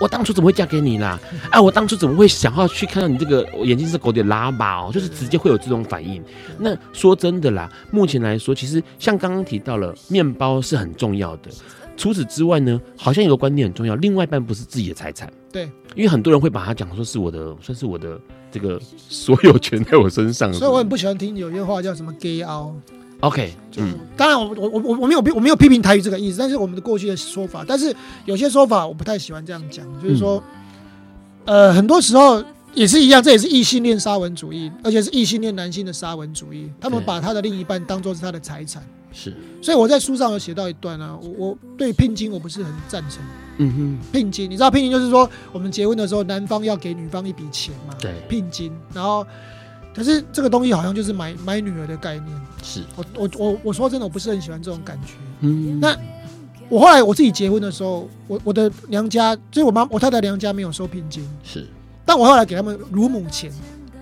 我当初怎么会嫁给你啦？哎，我当初怎么会想要去看到你这个眼睛是狗的拉巴哦？就是直接会有这种反应。那说真的啦，目前来说，其实像刚刚提到了面包是很重要的。除此之外呢，好像有个观念很重要，另外一半不是自己的财产。对，因为很多人会把它讲说是我的，算是我的这个所有权在我身上。所以我很不喜欢听有些话叫什么 “gay out”。OK，嗯，当然我我我我我没有我没有批评台语这个意思，但是我们的过去的说法，但是有些说法我不太喜欢这样讲，就是说，嗯、呃，很多时候也是一样，这也是异性恋沙文主义，而且是异性恋男性的沙文主义，他们把他的另一半当做是他的财产，是，所以我在书上有写到一段啊，我我对聘金我不是很赞成，嗯哼，聘金，你知道聘金就是说我们结婚的时候男方要给女方一笔钱嘛，对，聘金，然后。可是这个东西好像就是买买女儿的概念。是我我我我说真的，我不是很喜欢这种感觉。嗯，那我后来我自己结婚的时候，我我的娘家就是我妈我太太娘家没有收聘金。是，但我后来给他们乳母钱。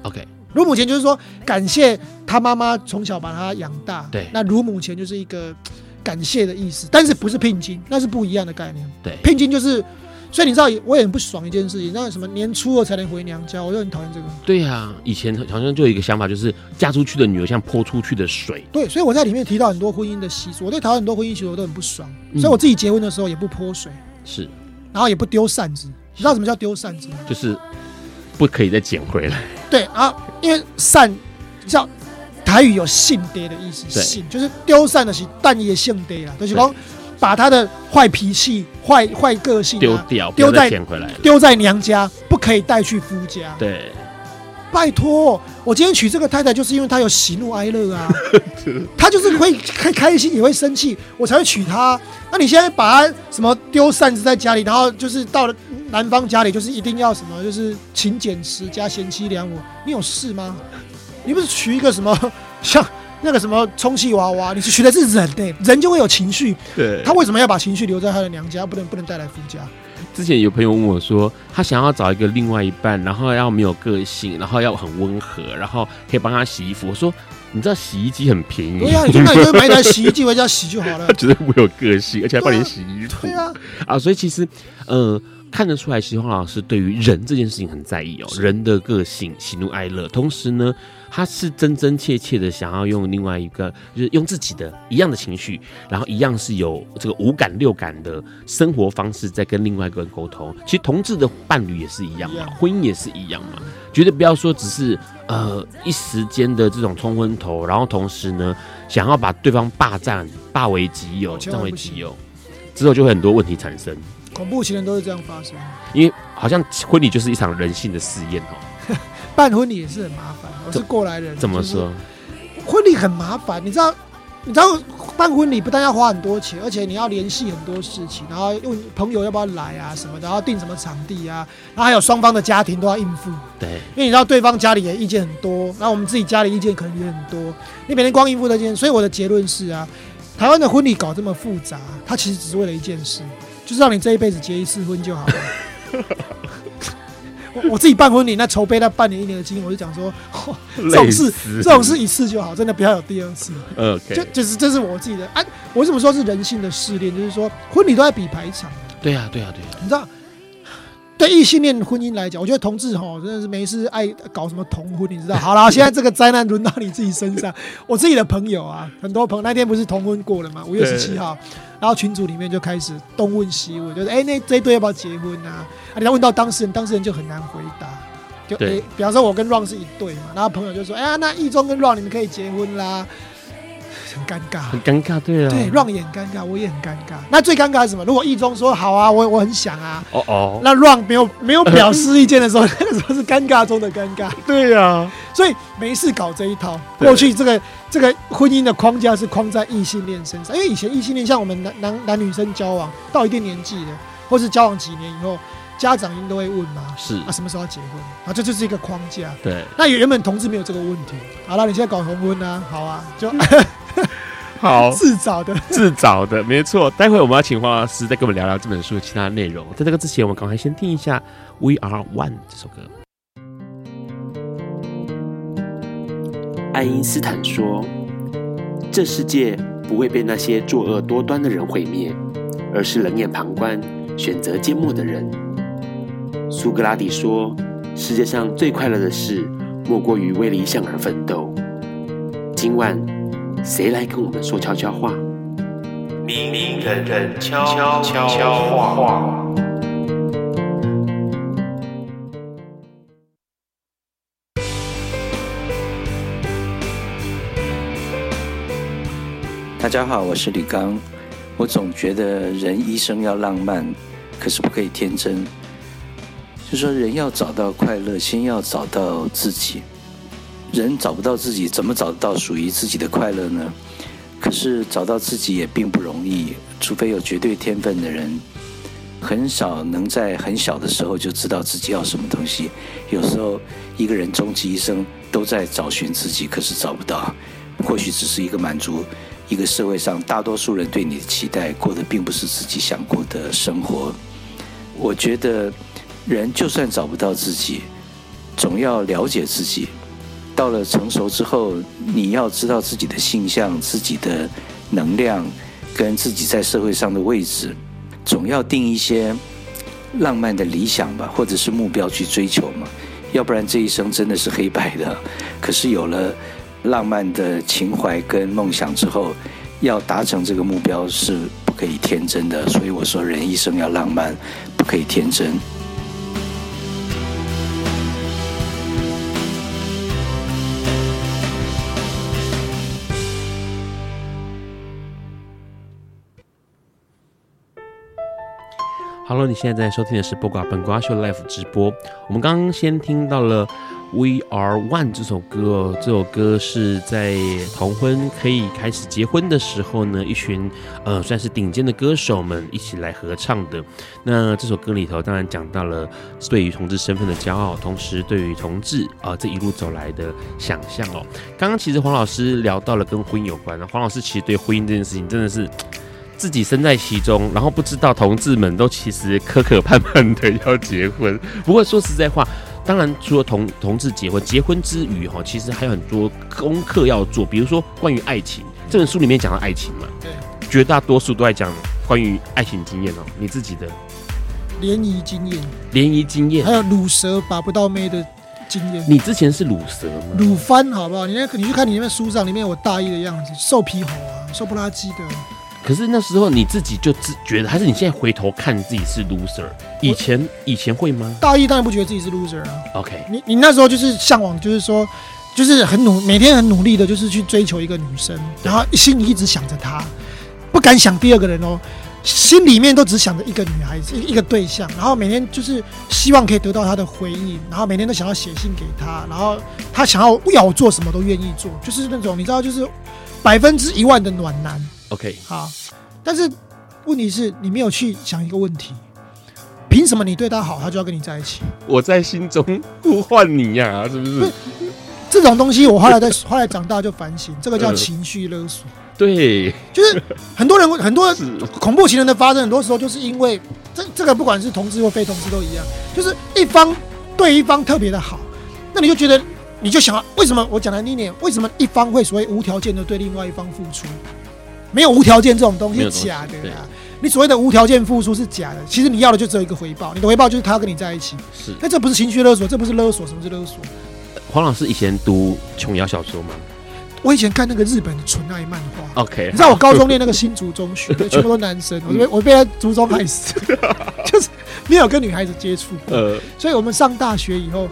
OK，乳母钱就是说感谢他妈妈从小把他养大。对，那乳母钱就是一个感谢的意思，但是不是聘金，那是不一样的概念。对，聘金就是。所以你知道，我也很不爽一件事情，那什么年初二才能回娘家，我就很讨厌这个。对呀、啊，以前好像就有一个想法，就是嫁出去的女儿像泼出去的水。对，所以我在里面提到很多婚姻的习俗，我对台湾很多婚姻习俗我都很不爽。所以我自己结婚的时候也不泼水，是、嗯，然后也不丢扇子。你知道什么叫丢扇子吗？就是不可以再捡回来。对啊，因为扇叫台语有性爹的意思，性就是丢扇的是但也性爹啦，就是说。把他的坏脾气、坏坏个性丢、啊、掉，丢在丢在娘家，不可以带去夫家。对，拜托，我今天娶这个太太，就是因为她有喜怒哀乐啊。她就是会开开心，也会生气，我才会娶她。那你现在把她什么丢扇子在家里，然后就是到了男方家里，就是一定要什么，就是勤俭持家、贤妻良母，你有事吗？你不是娶一个什么 像？那个什么充气娃娃，你是学的是人呢、欸？人就会有情绪。对，他为什么要把情绪留在他的娘家，不能不能带来夫家？之前有朋友问我说，他想要找一个另外一半，然后要没有个性，然后要很温和，然后可以帮他洗衣服。我说，你知道洗衣机很便宜，对呀、啊，你就那你就买一台洗衣机回家洗就好了。他绝对不会有个性，而且还帮你洗衣服。对啊，对啊，啊，所以其实，呃。看得出来，其实黄老师对于人这件事情很在意哦，人的个性、喜怒哀乐。同时呢，他是真真切切的想要用另外一个，就是用自己的一样的情绪，然后一样是有这个五感六感的生活方式，在跟另外一个人沟通。其实同志的伴侣也是一样嘛，婚姻也是一样嘛，绝对不要说只是呃一时间的这种冲昏头，然后同时呢，想要把对方霸占、霸为己有、占为己有，之后就会很多问题产生。恐怖情人都是这样发生，因为好像婚礼就是一场人性的试验哦。办婚礼也是很麻烦，我是过来人。怎么说？婚礼很麻烦，你知道？你知道办婚礼不但要花很多钱，而且你要联系很多事情，然后问朋友要不要来啊什么的，然后订什么场地啊，然后还有双方的家庭都要应付。对，因为你知道对方家里也意见很多，然后我们自己家里意见可能也很多，你每天光应付这件，所以我的结论是啊，台湾的婚礼搞这么复杂，它其实只是为了一件事。就是让你这一辈子结一次婚就好了。我我自己办婚礼，那筹备那半年一年的经验，我就讲说，这种事这种事一次就好，真的不要有第二次。OK，就就是这是我自己的啊。我为什么说是人性的试炼？就是说婚礼都在比排场。对呀，对呀，对呀。你知道，对异性恋婚姻来讲，我觉得同志吼真的是没事爱搞什么同婚，你知道？好了，现在这个灾难轮到你自己身上。我自己的朋友啊，很多朋友那天不是同婚过了吗？五月十七号。然后群组里面就开始东问西问，就是哎，那这一对要不要结婚啊？啊，你要问到当事人，当事人就很难回答。就哎，比方说我跟 Ron 是一对嘛，然后朋友就说，哎呀，那易中跟 Ron 你们可以结婚啦。很尴尬，很尴尬，对啊，对，Ron 也很尴尬，我也很尴尬。那最尴尬是什么？如果易中说好啊，我我很想啊，哦哦，那 Ron 没有没有表示意见的时候，那个时候是尴尬中的尴尬。对啊，所以没事搞这一套。过去这个这个婚姻的框架是框在异性恋身上，因为以前异性恋像我们男男男女生交往到一定年纪的，或是交往几年以后，家长应该都会问嘛，是啊，什么时候要结婚？啊，这就是一个框架。对，那原本同志没有这个问题。好了，你现在搞同婚啊？好啊，就。好，自找的，自找的，没错。待会我们要请黄老师再跟我们聊聊这本书的其他内容。在这个之前，我们赶快先听一下《We Are One》这首歌。爱因斯坦说：“这世界不会被那些作恶多端的人毁灭，而是冷眼旁观、选择缄默的人。”苏格拉底说：“世界上最快乐的事，莫过于为理想而奋斗。”今晚。谁来跟我们说悄悄话？明明人人悄悄悄话。大家好，我是李刚。我总觉得人一生要浪漫，可是不可以天真。就说人要找到快乐，先要找到自己。人找不到自己，怎么找得到属于自己的快乐呢？可是找到自己也并不容易，除非有绝对天分的人，很少能在很小的时候就知道自己要什么东西。有时候一个人终其一生都在找寻自己，可是找不到，或许只是一个满足一个社会上大多数人对你的期待，过的并不是自己想过的生活。我觉得人就算找不到自己，总要了解自己。到了成熟之后，你要知道自己的性向、自己的能量，跟自己在社会上的位置，总要定一些浪漫的理想吧，或者是目标去追求嘛。要不然这一生真的是黑白的。可是有了浪漫的情怀跟梦想之后，要达成这个目标是不可以天真的。所以我说，人一生要浪漫，不可以天真。Hello，你现在在收听的是《播瓜本瓜秀》Live 直播。我们刚刚先听到了《We Are One》这首歌哦，这首歌是在同婚可以开始结婚的时候呢，一群呃算是顶尖的歌手们一起来合唱的。那这首歌里头当然讲到了对于同志身份的骄傲，同时对于同志啊、这一路走来的想象哦。刚刚其实黄老师聊到了跟婚姻有关，黄老师其实对婚姻这件事情真的是。自己身在其中，然后不知道同志们都其实磕磕绊绊的要结婚。不过说实在话，当然除了同同志结婚，结婚之余哈，其实还有很多功课要做。比如说关于爱情，这本书里面讲的爱情嘛，对，绝大多数都在讲关于爱情经验哦。你自己的联谊经验，联谊经验，还有乳蛇把不到妹的经验。你之前是乳蛇吗？乳番好不好？你那，你去看你那边书上里面有我大一的样子，瘦皮猴啊，瘦不拉几的。可是那时候你自己就自觉得，还是你现在回头看自己是 loser？以前以前会吗？大一当然不觉得自己是 loser 啊。OK，你你那时候就是向往，就是说，就是很努，每天很努力的，就是去追求一个女生，然后心里一直想着她，不敢想第二个人哦，心里面都只想着一个女孩子，一个对象，然后每天就是希望可以得到她的回应，然后每天都想要写信给她，然后她想要要我做什么都愿意做，就是那种你知道，就是百分之一万的暖男。OK，好，但是问题是你没有去想一个问题，凭什么你对他好，他就要跟你在一起？我在心中呼唤你呀、啊，是不是？这种东西，我后来在 后来长大就反省，这个叫情绪勒索。对，就是很多人很多 恐怖情人的发生，很多时候就是因为这这个不管是同志或非同志都一样，就是一方对一方特别的好，那你就觉得你就想为什么我讲的那年，为什么一方会所谓无条件的对另外一方付出？没有无条件这种东西是假的啦！你所谓的无条件付出是假的，其实你要的就只有一个回报，你的回报就是他跟你在一起。是，那这不是情绪勒索，这不是勒索，什么是勒索？黄老师以前读琼瑶小说吗？我以前看那个日本的纯爱漫画。OK，你知道我高中念那个新竹中学，全部都男生，我被我被竹中害死，就是没有跟女孩子接触过。呃，所以我们上大学以后，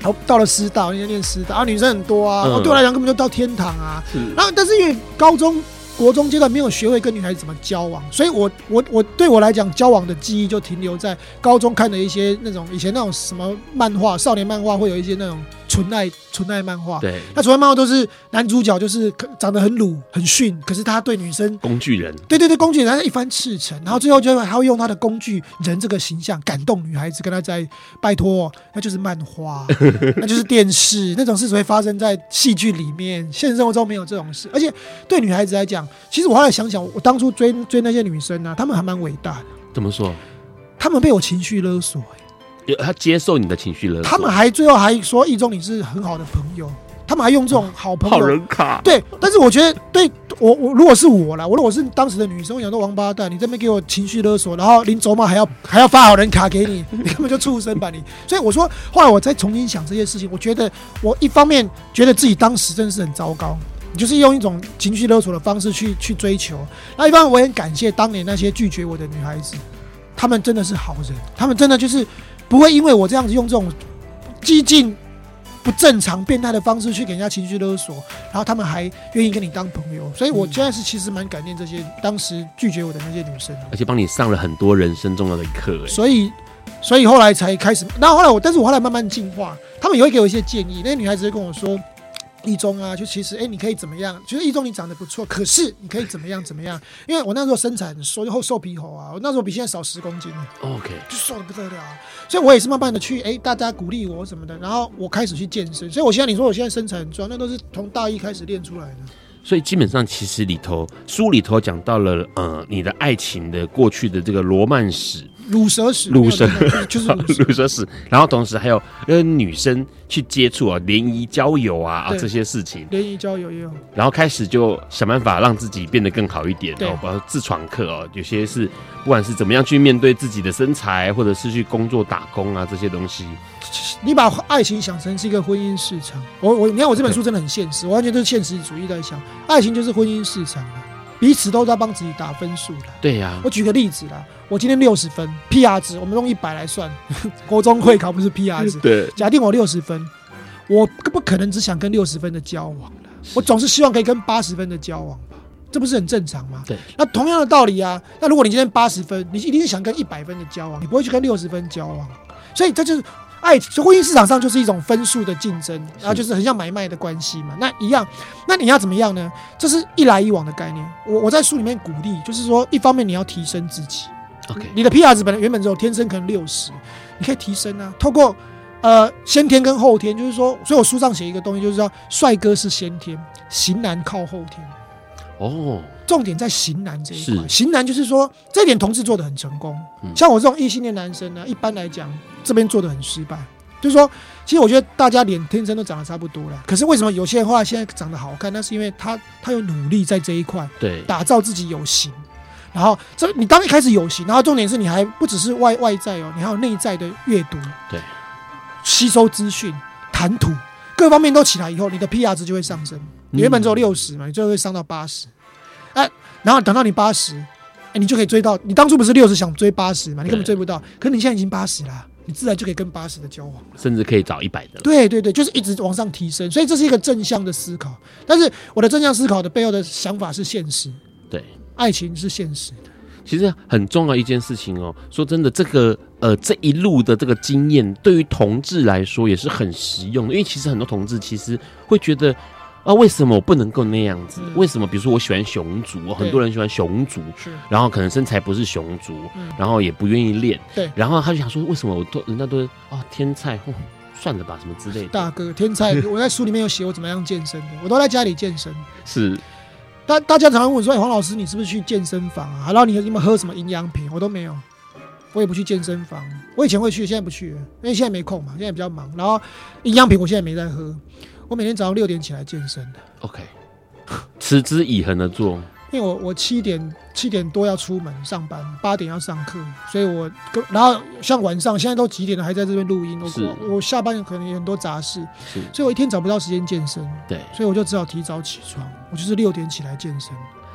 然后到了师大，那边念师大，啊，女生很多啊，对我来讲根本就到天堂啊。然后，但是因为高中。国中阶段没有学会跟女孩子怎么交往，所以我我我对我来讲，交往的记忆就停留在高中看的一些那种以前那种什么漫画，少年漫画会有一些那种。纯爱纯爱漫画，对，那纯爱漫画都是男主角就是长得很鲁很逊，可是他对女生工具人，对对对，工具人他一番赤诚，然后最后就还会用他的工具人这个形象感动女孩子，跟他在拜托，那就是漫画，那就是电视，那种事只会发生在戏剧里面，现实生活中没有这种事。而且对女孩子来讲，其实我后来想想，我当初追追那些女生呢、啊，她们还蛮伟大的。怎么说？她们被我情绪勒索、欸。他接受你的情绪了，他们还最后还说一中你是很好的朋友，他们还用这种好朋友好人卡，对。但是我觉得对我我如果是我啦，我如果是当时的女生，我想说王八蛋，你这边给我情绪勒索，然后临走嘛还要还要发好人卡给你，你根本就畜生吧你。所以我说后来我再重新想这些事情，我觉得我一方面觉得自己当时真的是很糟糕，你就是用一种情绪勒索的方式去去追求。那一方面我也很感谢当年那些拒绝我的女孩子，她们真的是好人，她们真的就是。不会因为我这样子用这种激进、不正常、变态的方式去给人家情绪勒索，然后他们还愿意跟你当朋友，所以我现在是其实蛮感念这些当时拒绝我的那些女生，而且帮你上了很多人生重要的一课。所以，所以后来才开始。那后后来我，但是我后来慢慢进化，他们也会给我一些建议。那些女孩子会跟我说。一中啊，就其实哎、欸，你可以怎么样？其实一中你长得不错，可是你可以怎么样怎么样？因为我那时候身材很瘦，又瘦皮猴啊，我那时候比现在少十公斤。OK，就瘦得不得了啊。所以我也是慢慢的去哎、欸，大家鼓励我什么的，然后我开始去健身。所以我现在你说我现在身材很壮，那都是从大一开始练出来的。所以基本上其实里头书里头讲到了呃，你的爱情的过去的这个罗曼史。鲁蛇屎，乳蛇就是 乳蛇。屎，然后同时还有跟女生去接触啊，联谊交友啊啊这些事情，联谊交友也有，然后开始就想办法让自己变得更好一点，哦，包括自创课哦，有些是不管是怎么样去面对自己的身材，或者是去工作打工啊这些东西，你把爱情想成是一个婚姻市场，我我你看我这本书真的很现实，我完全都是现实主义在想，爱情就是婚姻市场彼此都在帮自己打分数的。对呀、啊，我举个例子啦，我今天六十分，PR 值，我们用一百来算，国中会考不是 PR 值。对，假定我六十分，我不可能只想跟六十分的交往了，我总是希望可以跟八十分的交往吧，这不是很正常吗？对。那同样的道理啊，那如果你今天八十分，你一定是想跟一百分的交往，你不会去跟六十分交往，所以这就是。爱，就婚姻市场上就是一种分数的竞争，然后就是很像买卖的关系嘛。那一样，那你要怎么样呢？这是一来一往的概念。我我在书里面鼓励，就是说，一方面你要提升自己。OK，你的 PR 值本来原本只有天生可能六十，你可以提升啊。透过呃先天跟后天，就是说，所以我书上写一个东西，就是说，帅哥是先天，型男靠后天。哦。重点在型男这一块，型男就是说，这点同志做的很成功。像我这种异性恋男生呢，一般来讲这边做的很失败。就是说，其实我觉得大家脸天生都长得差不多了，可是为什么有些话现在长得好看？那是因为他他有努力在这一块，对，打造自己有型。然后这你当一开始有型，然后重点是你还不只是外外在哦，你还有内在的阅读，对，吸收资讯、谈吐各方面都起来以后，你的 PR 值就会上升。你原本只有六十嘛，你最后会上到八十。哎，然后等到你八十，哎，你就可以追到。你当初不是六十想追八十嘛？你根本追不到。可是你现在已经八十了，你自然就可以跟八十的交往，甚至可以找一百的。对对对，就是一直往上提升。所以这是一个正向的思考。但是我的正向思考的背后的想法是现实。对，爱情是现实的。其实很重要一件事情哦。说真的，这个呃这一路的这个经验，对于同志来说也是很实用的。因为其实很多同志其实会觉得。啊，为什么我不能够那样子？为什么？比如说，我喜欢熊族，很多人喜欢熊族，然后可能身材不是熊族，然后也不愿意练，对，然后他就想说，为什么我都人家都哦天菜，哦，算了吧，什么之类的。大哥，天菜，我在书里面有写我怎么样健身的，我都在家里健身。是，大大家常常问我说，哎，黄老师，你是不是去健身房啊？然后你有没有喝什么营养品？我都没有。我也不去健身房。我以前会去，现在不去了，因为现在没空嘛，现在比较忙。然后营养品我现在没在喝。我每天早上六点起来健身的。OK，持之以恒的做。因为我我七点七点多要出门上班，八点要上课，所以我然后像晚上现在都几点了，还在这边录音。我我下班可能有很多杂事，所以我一天找不到时间健身。对，所以我就只好提早起床，我就是六点起来健身，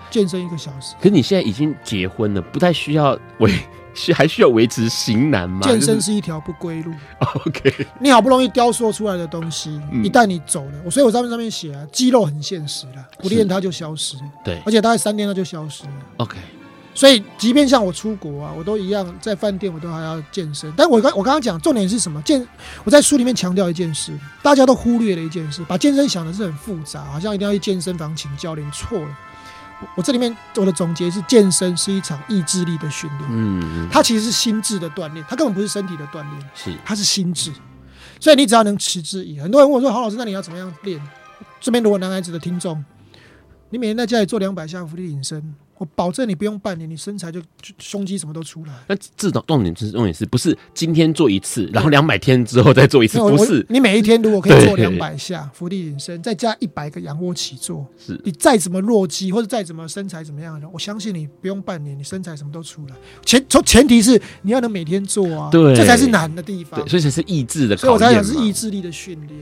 健身一个小时。可是你现在已经结婚了，不太需要维。是还需要维持型男吗？健身是一条不归路。OK，你好不容易雕塑出来的东西，嗯、一旦你走了，我所以我上面上面写啊，肌肉很现实了，不练它就消失。对，而且大概三天它就消失了。OK，所以即便像我出国啊，我都一样在饭店，我都还要健身。但我刚我刚刚讲重点是什么？健我在书里面强调一件事，大家都忽略了一件事，把健身想的是很复杂，好像一定要去健身房请教练，错了。我这里面我的总结是：健身是一场意志力的训练，嗯，它其实是心智的锻炼，它根本不是身体的锻炼，是它是心智。所以你只要能持之以恒。很多人问我说：“郝老师，那你要怎么样练？”这边如果男孩子的听众，你每天在家里做两百下伏地挺身。我保证你不用半年，你身材就胸肌什么都出来。那至少重点是重点是不是今天做一次，然后两百天之后再做一次？不是，你每一天如果可以做两百下伏地挺身，再加一百个仰卧起坐，是你再怎么弱鸡或者再怎么身材怎么样的，我相信你不用半年，你身材什么都出来。前从前提是你要能每天做啊，对，这才是难的地方。对，所以才是意志的，所以我才讲是意志力的训练。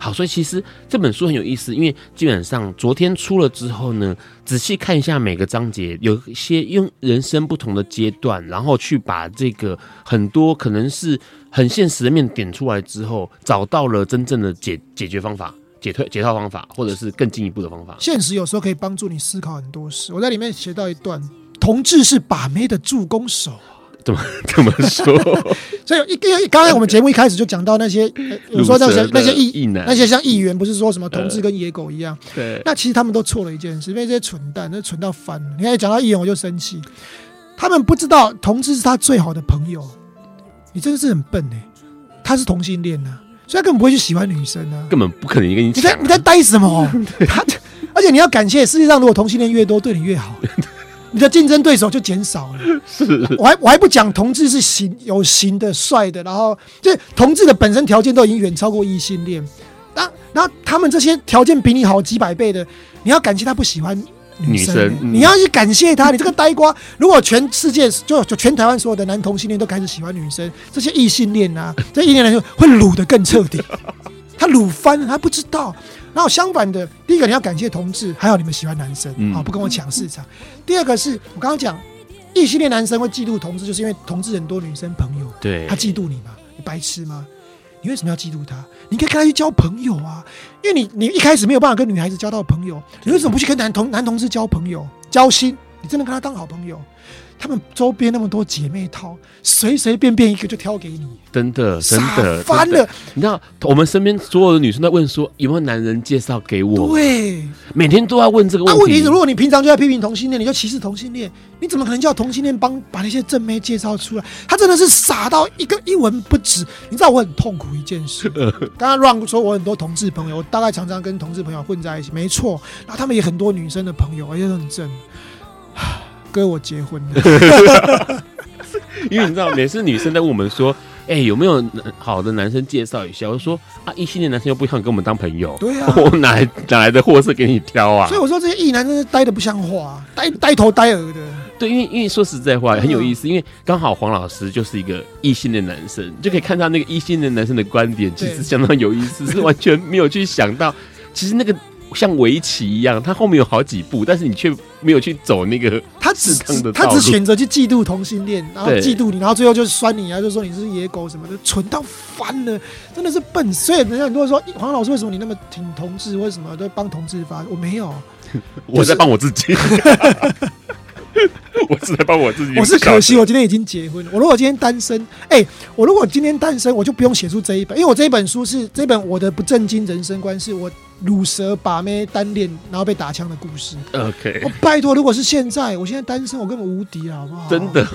好，所以其实这本书很有意思，因为基本上昨天出了之后呢，仔细看一下每个章节，有一些用人生不同的阶段，然后去把这个很多可能是很现实的面点出来之后，找到了真正的解解决方法、解退解套方法，或者是更进一步的方法。现实有时候可以帮助你思考很多事。我在里面写到一段，同志是把妹的助攻手。怎么 怎么说？所以一个刚才我们节目一开始就讲到那些，有说那些那些议那些像议员，不是说什么同志跟野狗一样？对。那其实他们都错了一件事，因为这些蠢蛋，那蠢到翻了。你看，讲到议员我就生气，他们不知道同志是他最好的朋友。你真的是很笨哎！他是同性恋呐，所以他根本不会去喜欢女生啊，根本不可能跟你。你在你在呆什么？他而且你要感谢世界上如果同性恋越多，对你越好。你的竞争对手就减少了。是，我还我还不讲同志是型有型的帅的，然后就是同志的本身条件都已经远超过异性恋，然后然后他们这些条件比你好几百倍的，你要感谢他不喜欢女生，女生嗯、你要去感谢他。你这个呆瓜，如果全世界就就全台湾所有的男同性恋都开始喜欢女生，这些异性恋啊，这异性恋就会撸得更彻底，他撸翻了，他不知道。然后相反的，第一个你要感谢同志，还好你们喜欢男生，好、嗯、不跟我抢市场。第二个是我刚刚讲，异性恋男生会嫉妒同志，就是因为同志很多女生朋友，对，他嫉妒你嘛？你白痴吗？你为什么要嫉妒他？你可以跟他去交朋友啊，因为你你一开始没有办法跟女孩子交到朋友，你为什么不去跟男同男同志交朋友交心？你真的跟他当好朋友？他们周边那么多姐妹套，随随便便一个就挑给你，真的真的翻了。你知道，我们身边所有的女生都在问说，有没有男人介绍给我？对，每天都要问这个问题。那问题是，如果你平常就在批评同性恋，你就歧视同性恋，你怎么可能叫同性恋帮把那些正妹介绍出来？他真的是傻到一个一文不值。你知道我很痛苦一件事。刚刚 Ron 说我很多同志朋友，我大概常常跟同志朋友混在一起，没错。然后他们也很多女生的朋友，而且都很正。跟我结婚的，因为你知道，每次女生在问我们说：“ 哎、欸，有没有好的男生介绍一下？”我说：“啊，异性的男生又不想跟我们当朋友。”对啊，我哪来哪来的货色给你挑啊？所以我说这些异男真是呆的不像话，呆呆头呆耳的。对，因为因为说实在话很有意思，因为刚好黄老师就是一个异性的男生，就可以看到那个异性的男生的观点，其实相当有意思，是完全没有去想到，其实那个。像围棋一样，他后面有好几步，但是你却没有去走那个他只他只选择去嫉妒同性恋，然后嫉妒你，然后最后就酸你啊，就说你是野狗什么的，蠢到翻了，真的是笨。所以人家很多人说黄老师为什么你那么挺同志，为什么都帮同志发？我没有，我在帮我自己。我是在帮我自己。我是可惜，我今天已经结婚了。我如果今天单身，哎、欸，我如果今天单身，我就不用写出这一本，因为我这一本书是这本我的不正经人生观，是我鲁蛇把妹单恋然后被打枪的故事。OK，我拜托，如果是现在，我现在单身，我根本无敌了，好不好？真的，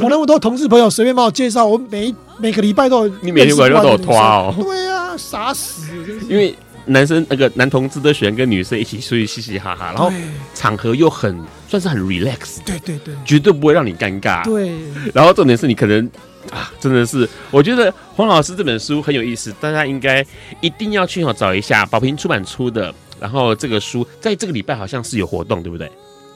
我那么多同事朋友随便帮我介绍，我每每个礼拜都有，你每天晚上都有拖哦。对啊，傻死！因为。男生那个男同志都喜欢跟女生一起出去嘻嘻哈哈，然后场合又很算是很 relax，对对对，绝对不会让你尴尬。对，然后重点是你可能啊，真的是，我觉得黄老师这本书很有意思，大家应该一定要去找一下宝瓶出版出的。然后这个书在这个礼拜好像是有活动，对不对？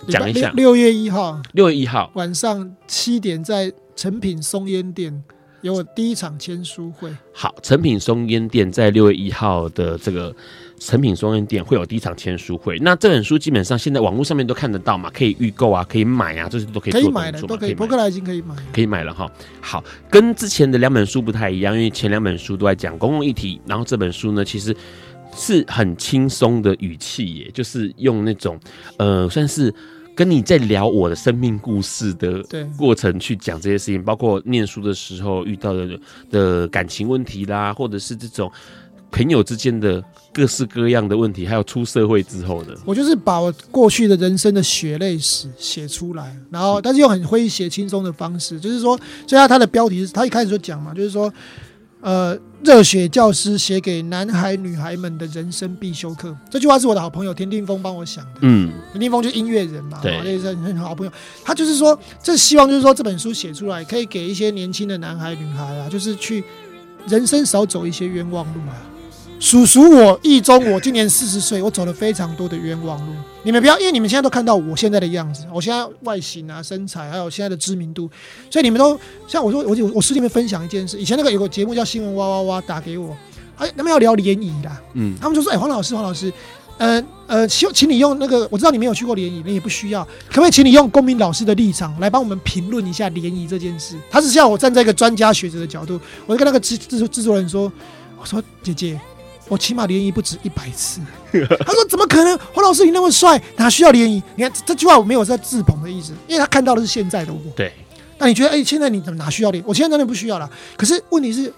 讲一下，六月一号，六月一号晚上七点在成品松烟店有我第一场签书会。好，成品松烟店在六月一号的这个诚品松烟店会有第一场签书会。那这本书基本上现在网络上面都看得到嘛，可以预购啊，可以买啊，这些都可以做。可以买的，都可以。博客来已经可以买，可以买了哈。好，跟之前的两本书不太一样，因为前两本书都在讲公共议题，然后这本书呢，其实。是很轻松的语气耶，就是用那种呃，算是跟你在聊我的生命故事的过程去讲这些事情，包括念书的时候遇到的的感情问题啦，或者是这种朋友之间的各式各样的问题，还有出社会之后的。我就是把我过去的人生的血泪史写出来，然后但是用很诙谐轻松的方式，就是说，所以他他的标题是他一开始就讲嘛，就是说。呃，热血教师写给男孩女孩们的人生必修课，这句话是我的好朋友田定峰帮我想的。嗯，田定峰就是音乐人嘛，对，也是很好朋友。他就是说，这希望就是说这本书写出来，可以给一些年轻的男孩女孩啊，就是去人生少走一些冤枉路啊。数数我意中，我今年四十岁，我走了非常多的冤枉路。你们不要，因为你们现在都看到我现在的样子，我现在外形啊、身材，还有现在的知名度，所以你们都像我说，我我我私里面分享一件事，以前那个有个节目叫新闻哇哇哇，打给我，哎，他们要聊联谊啦，嗯，他们就说，哎，黄老师，黄老师，呃呃，请请你用那个，我知道你没有去过联谊，你也不需要，可不可以请你用公民老师的立场来帮我们评论一下联谊这件事？他是叫我站在一个专家学者的角度，我就跟那个制制制作人说，我说姐姐。我起码联谊不止一百次。他说：“怎么可能？黄老师你那么帅，哪需要联谊？你看这句话我没有在自捧的意思，因为他看到的是现在的我。对。那你觉得，哎、欸，现在你怎么哪需要联？我现在真的不需要了。可是问题是，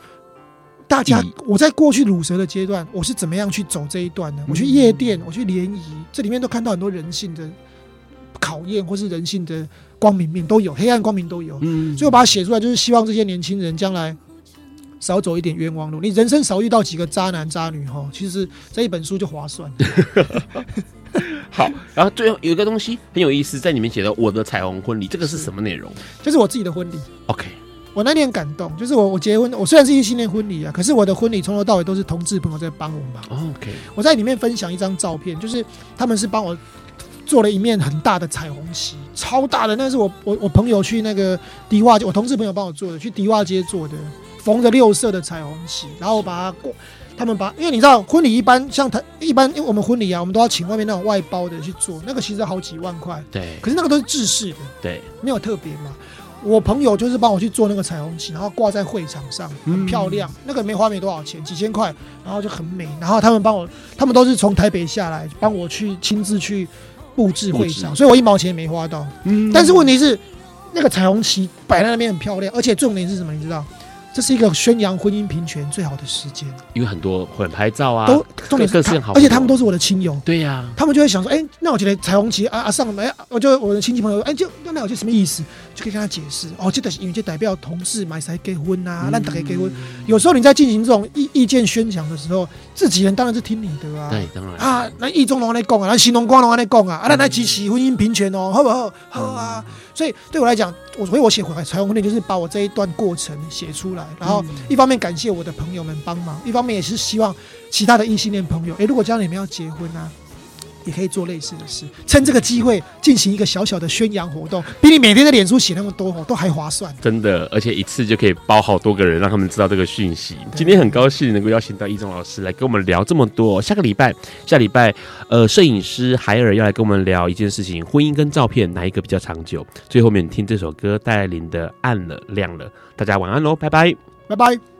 大家我在过去鲁蛇的阶段，我是怎么样去走这一段呢？我去夜店，我去联谊，这里面都看到很多人性的考验，或是人性的光明面都有，黑暗光明都有。嗯。所以我把它写出来，就是希望这些年轻人将来。”少走一点冤枉路，你人生少遇到几个渣男渣女哈，其实这一本书就划算了。好，然后最后有一个东西很有意思，在里面写的我的彩虹婚礼，这个是什么内容？就是我自己的婚礼。OK，我那天很感动，就是我我结婚，我虽然是异性恋婚礼啊，可是我的婚礼从头到尾都是同志朋友在帮我忙。OK，我在里面分享一张照片，就是他们是帮我做了一面很大的彩虹旗，超大的，那是我我我朋友去那个迪化街，我同事朋友帮我做的，去迪化街做的。缝着六色的彩虹旗，然后把它过，他们把，因为你知道婚礼一般像他一般，因为我们婚礼啊，我们都要请外面那种外包的去做，那个其实好几万块。对。可是那个都是制式的。对。没有特别嘛。我朋友就是帮我去做那个彩虹旗，然后挂在会场上，很漂亮。嗯、那个没花没多少钱，几千块，然后就很美。然后他们帮我，他们都是从台北下来帮我去亲自去布置会场，所以我一毛钱也没花到。嗯。但是问题是，那个彩虹旗摆在那边很漂亮，而且重点是什么？你知道？这是一个宣扬婚姻平权最好的时间，因为很多会拍照啊，都重点是好，而且他们都是我的亲友。对呀、啊，他们就会想说，哎，那我觉得彩虹旗啊啊上来，我就我的亲戚朋友，哎，就那我就什么意思，就可以跟他解释。哦，这因为这代表同事买才结婚呐、啊，那大家结婚。有时候你在进行这种意意见宣讲的时候，自己人当然是听你的啊。对，当然啊，那意中龙在讲啊，那新龙光龙在讲啊，啊，那来支持婚姻平权哦，好不好？好啊。所以对我来讲，我所以我写回来彩虹婚礼就是把我这一段过程写出来，然后一方面感谢我的朋友们帮忙，一方面也是希望其他的异性恋朋友，诶，如果将来你们要结婚啊。也可以做类似的事，趁这个机会进行一个小小的宣扬活动，比你每天的脸书写那么多都还划算。真的，而且一次就可以包好多个人，让他们知道这个讯息。今天很高兴能够邀请到一中老师来跟我们聊这么多。下个礼拜，下礼拜，呃，摄影师海尔要来跟我们聊一件事情：婚姻跟照片哪一个比较长久？最后面听这首歌戴爱玲的《暗了亮了》，大家晚安喽，拜拜，拜拜。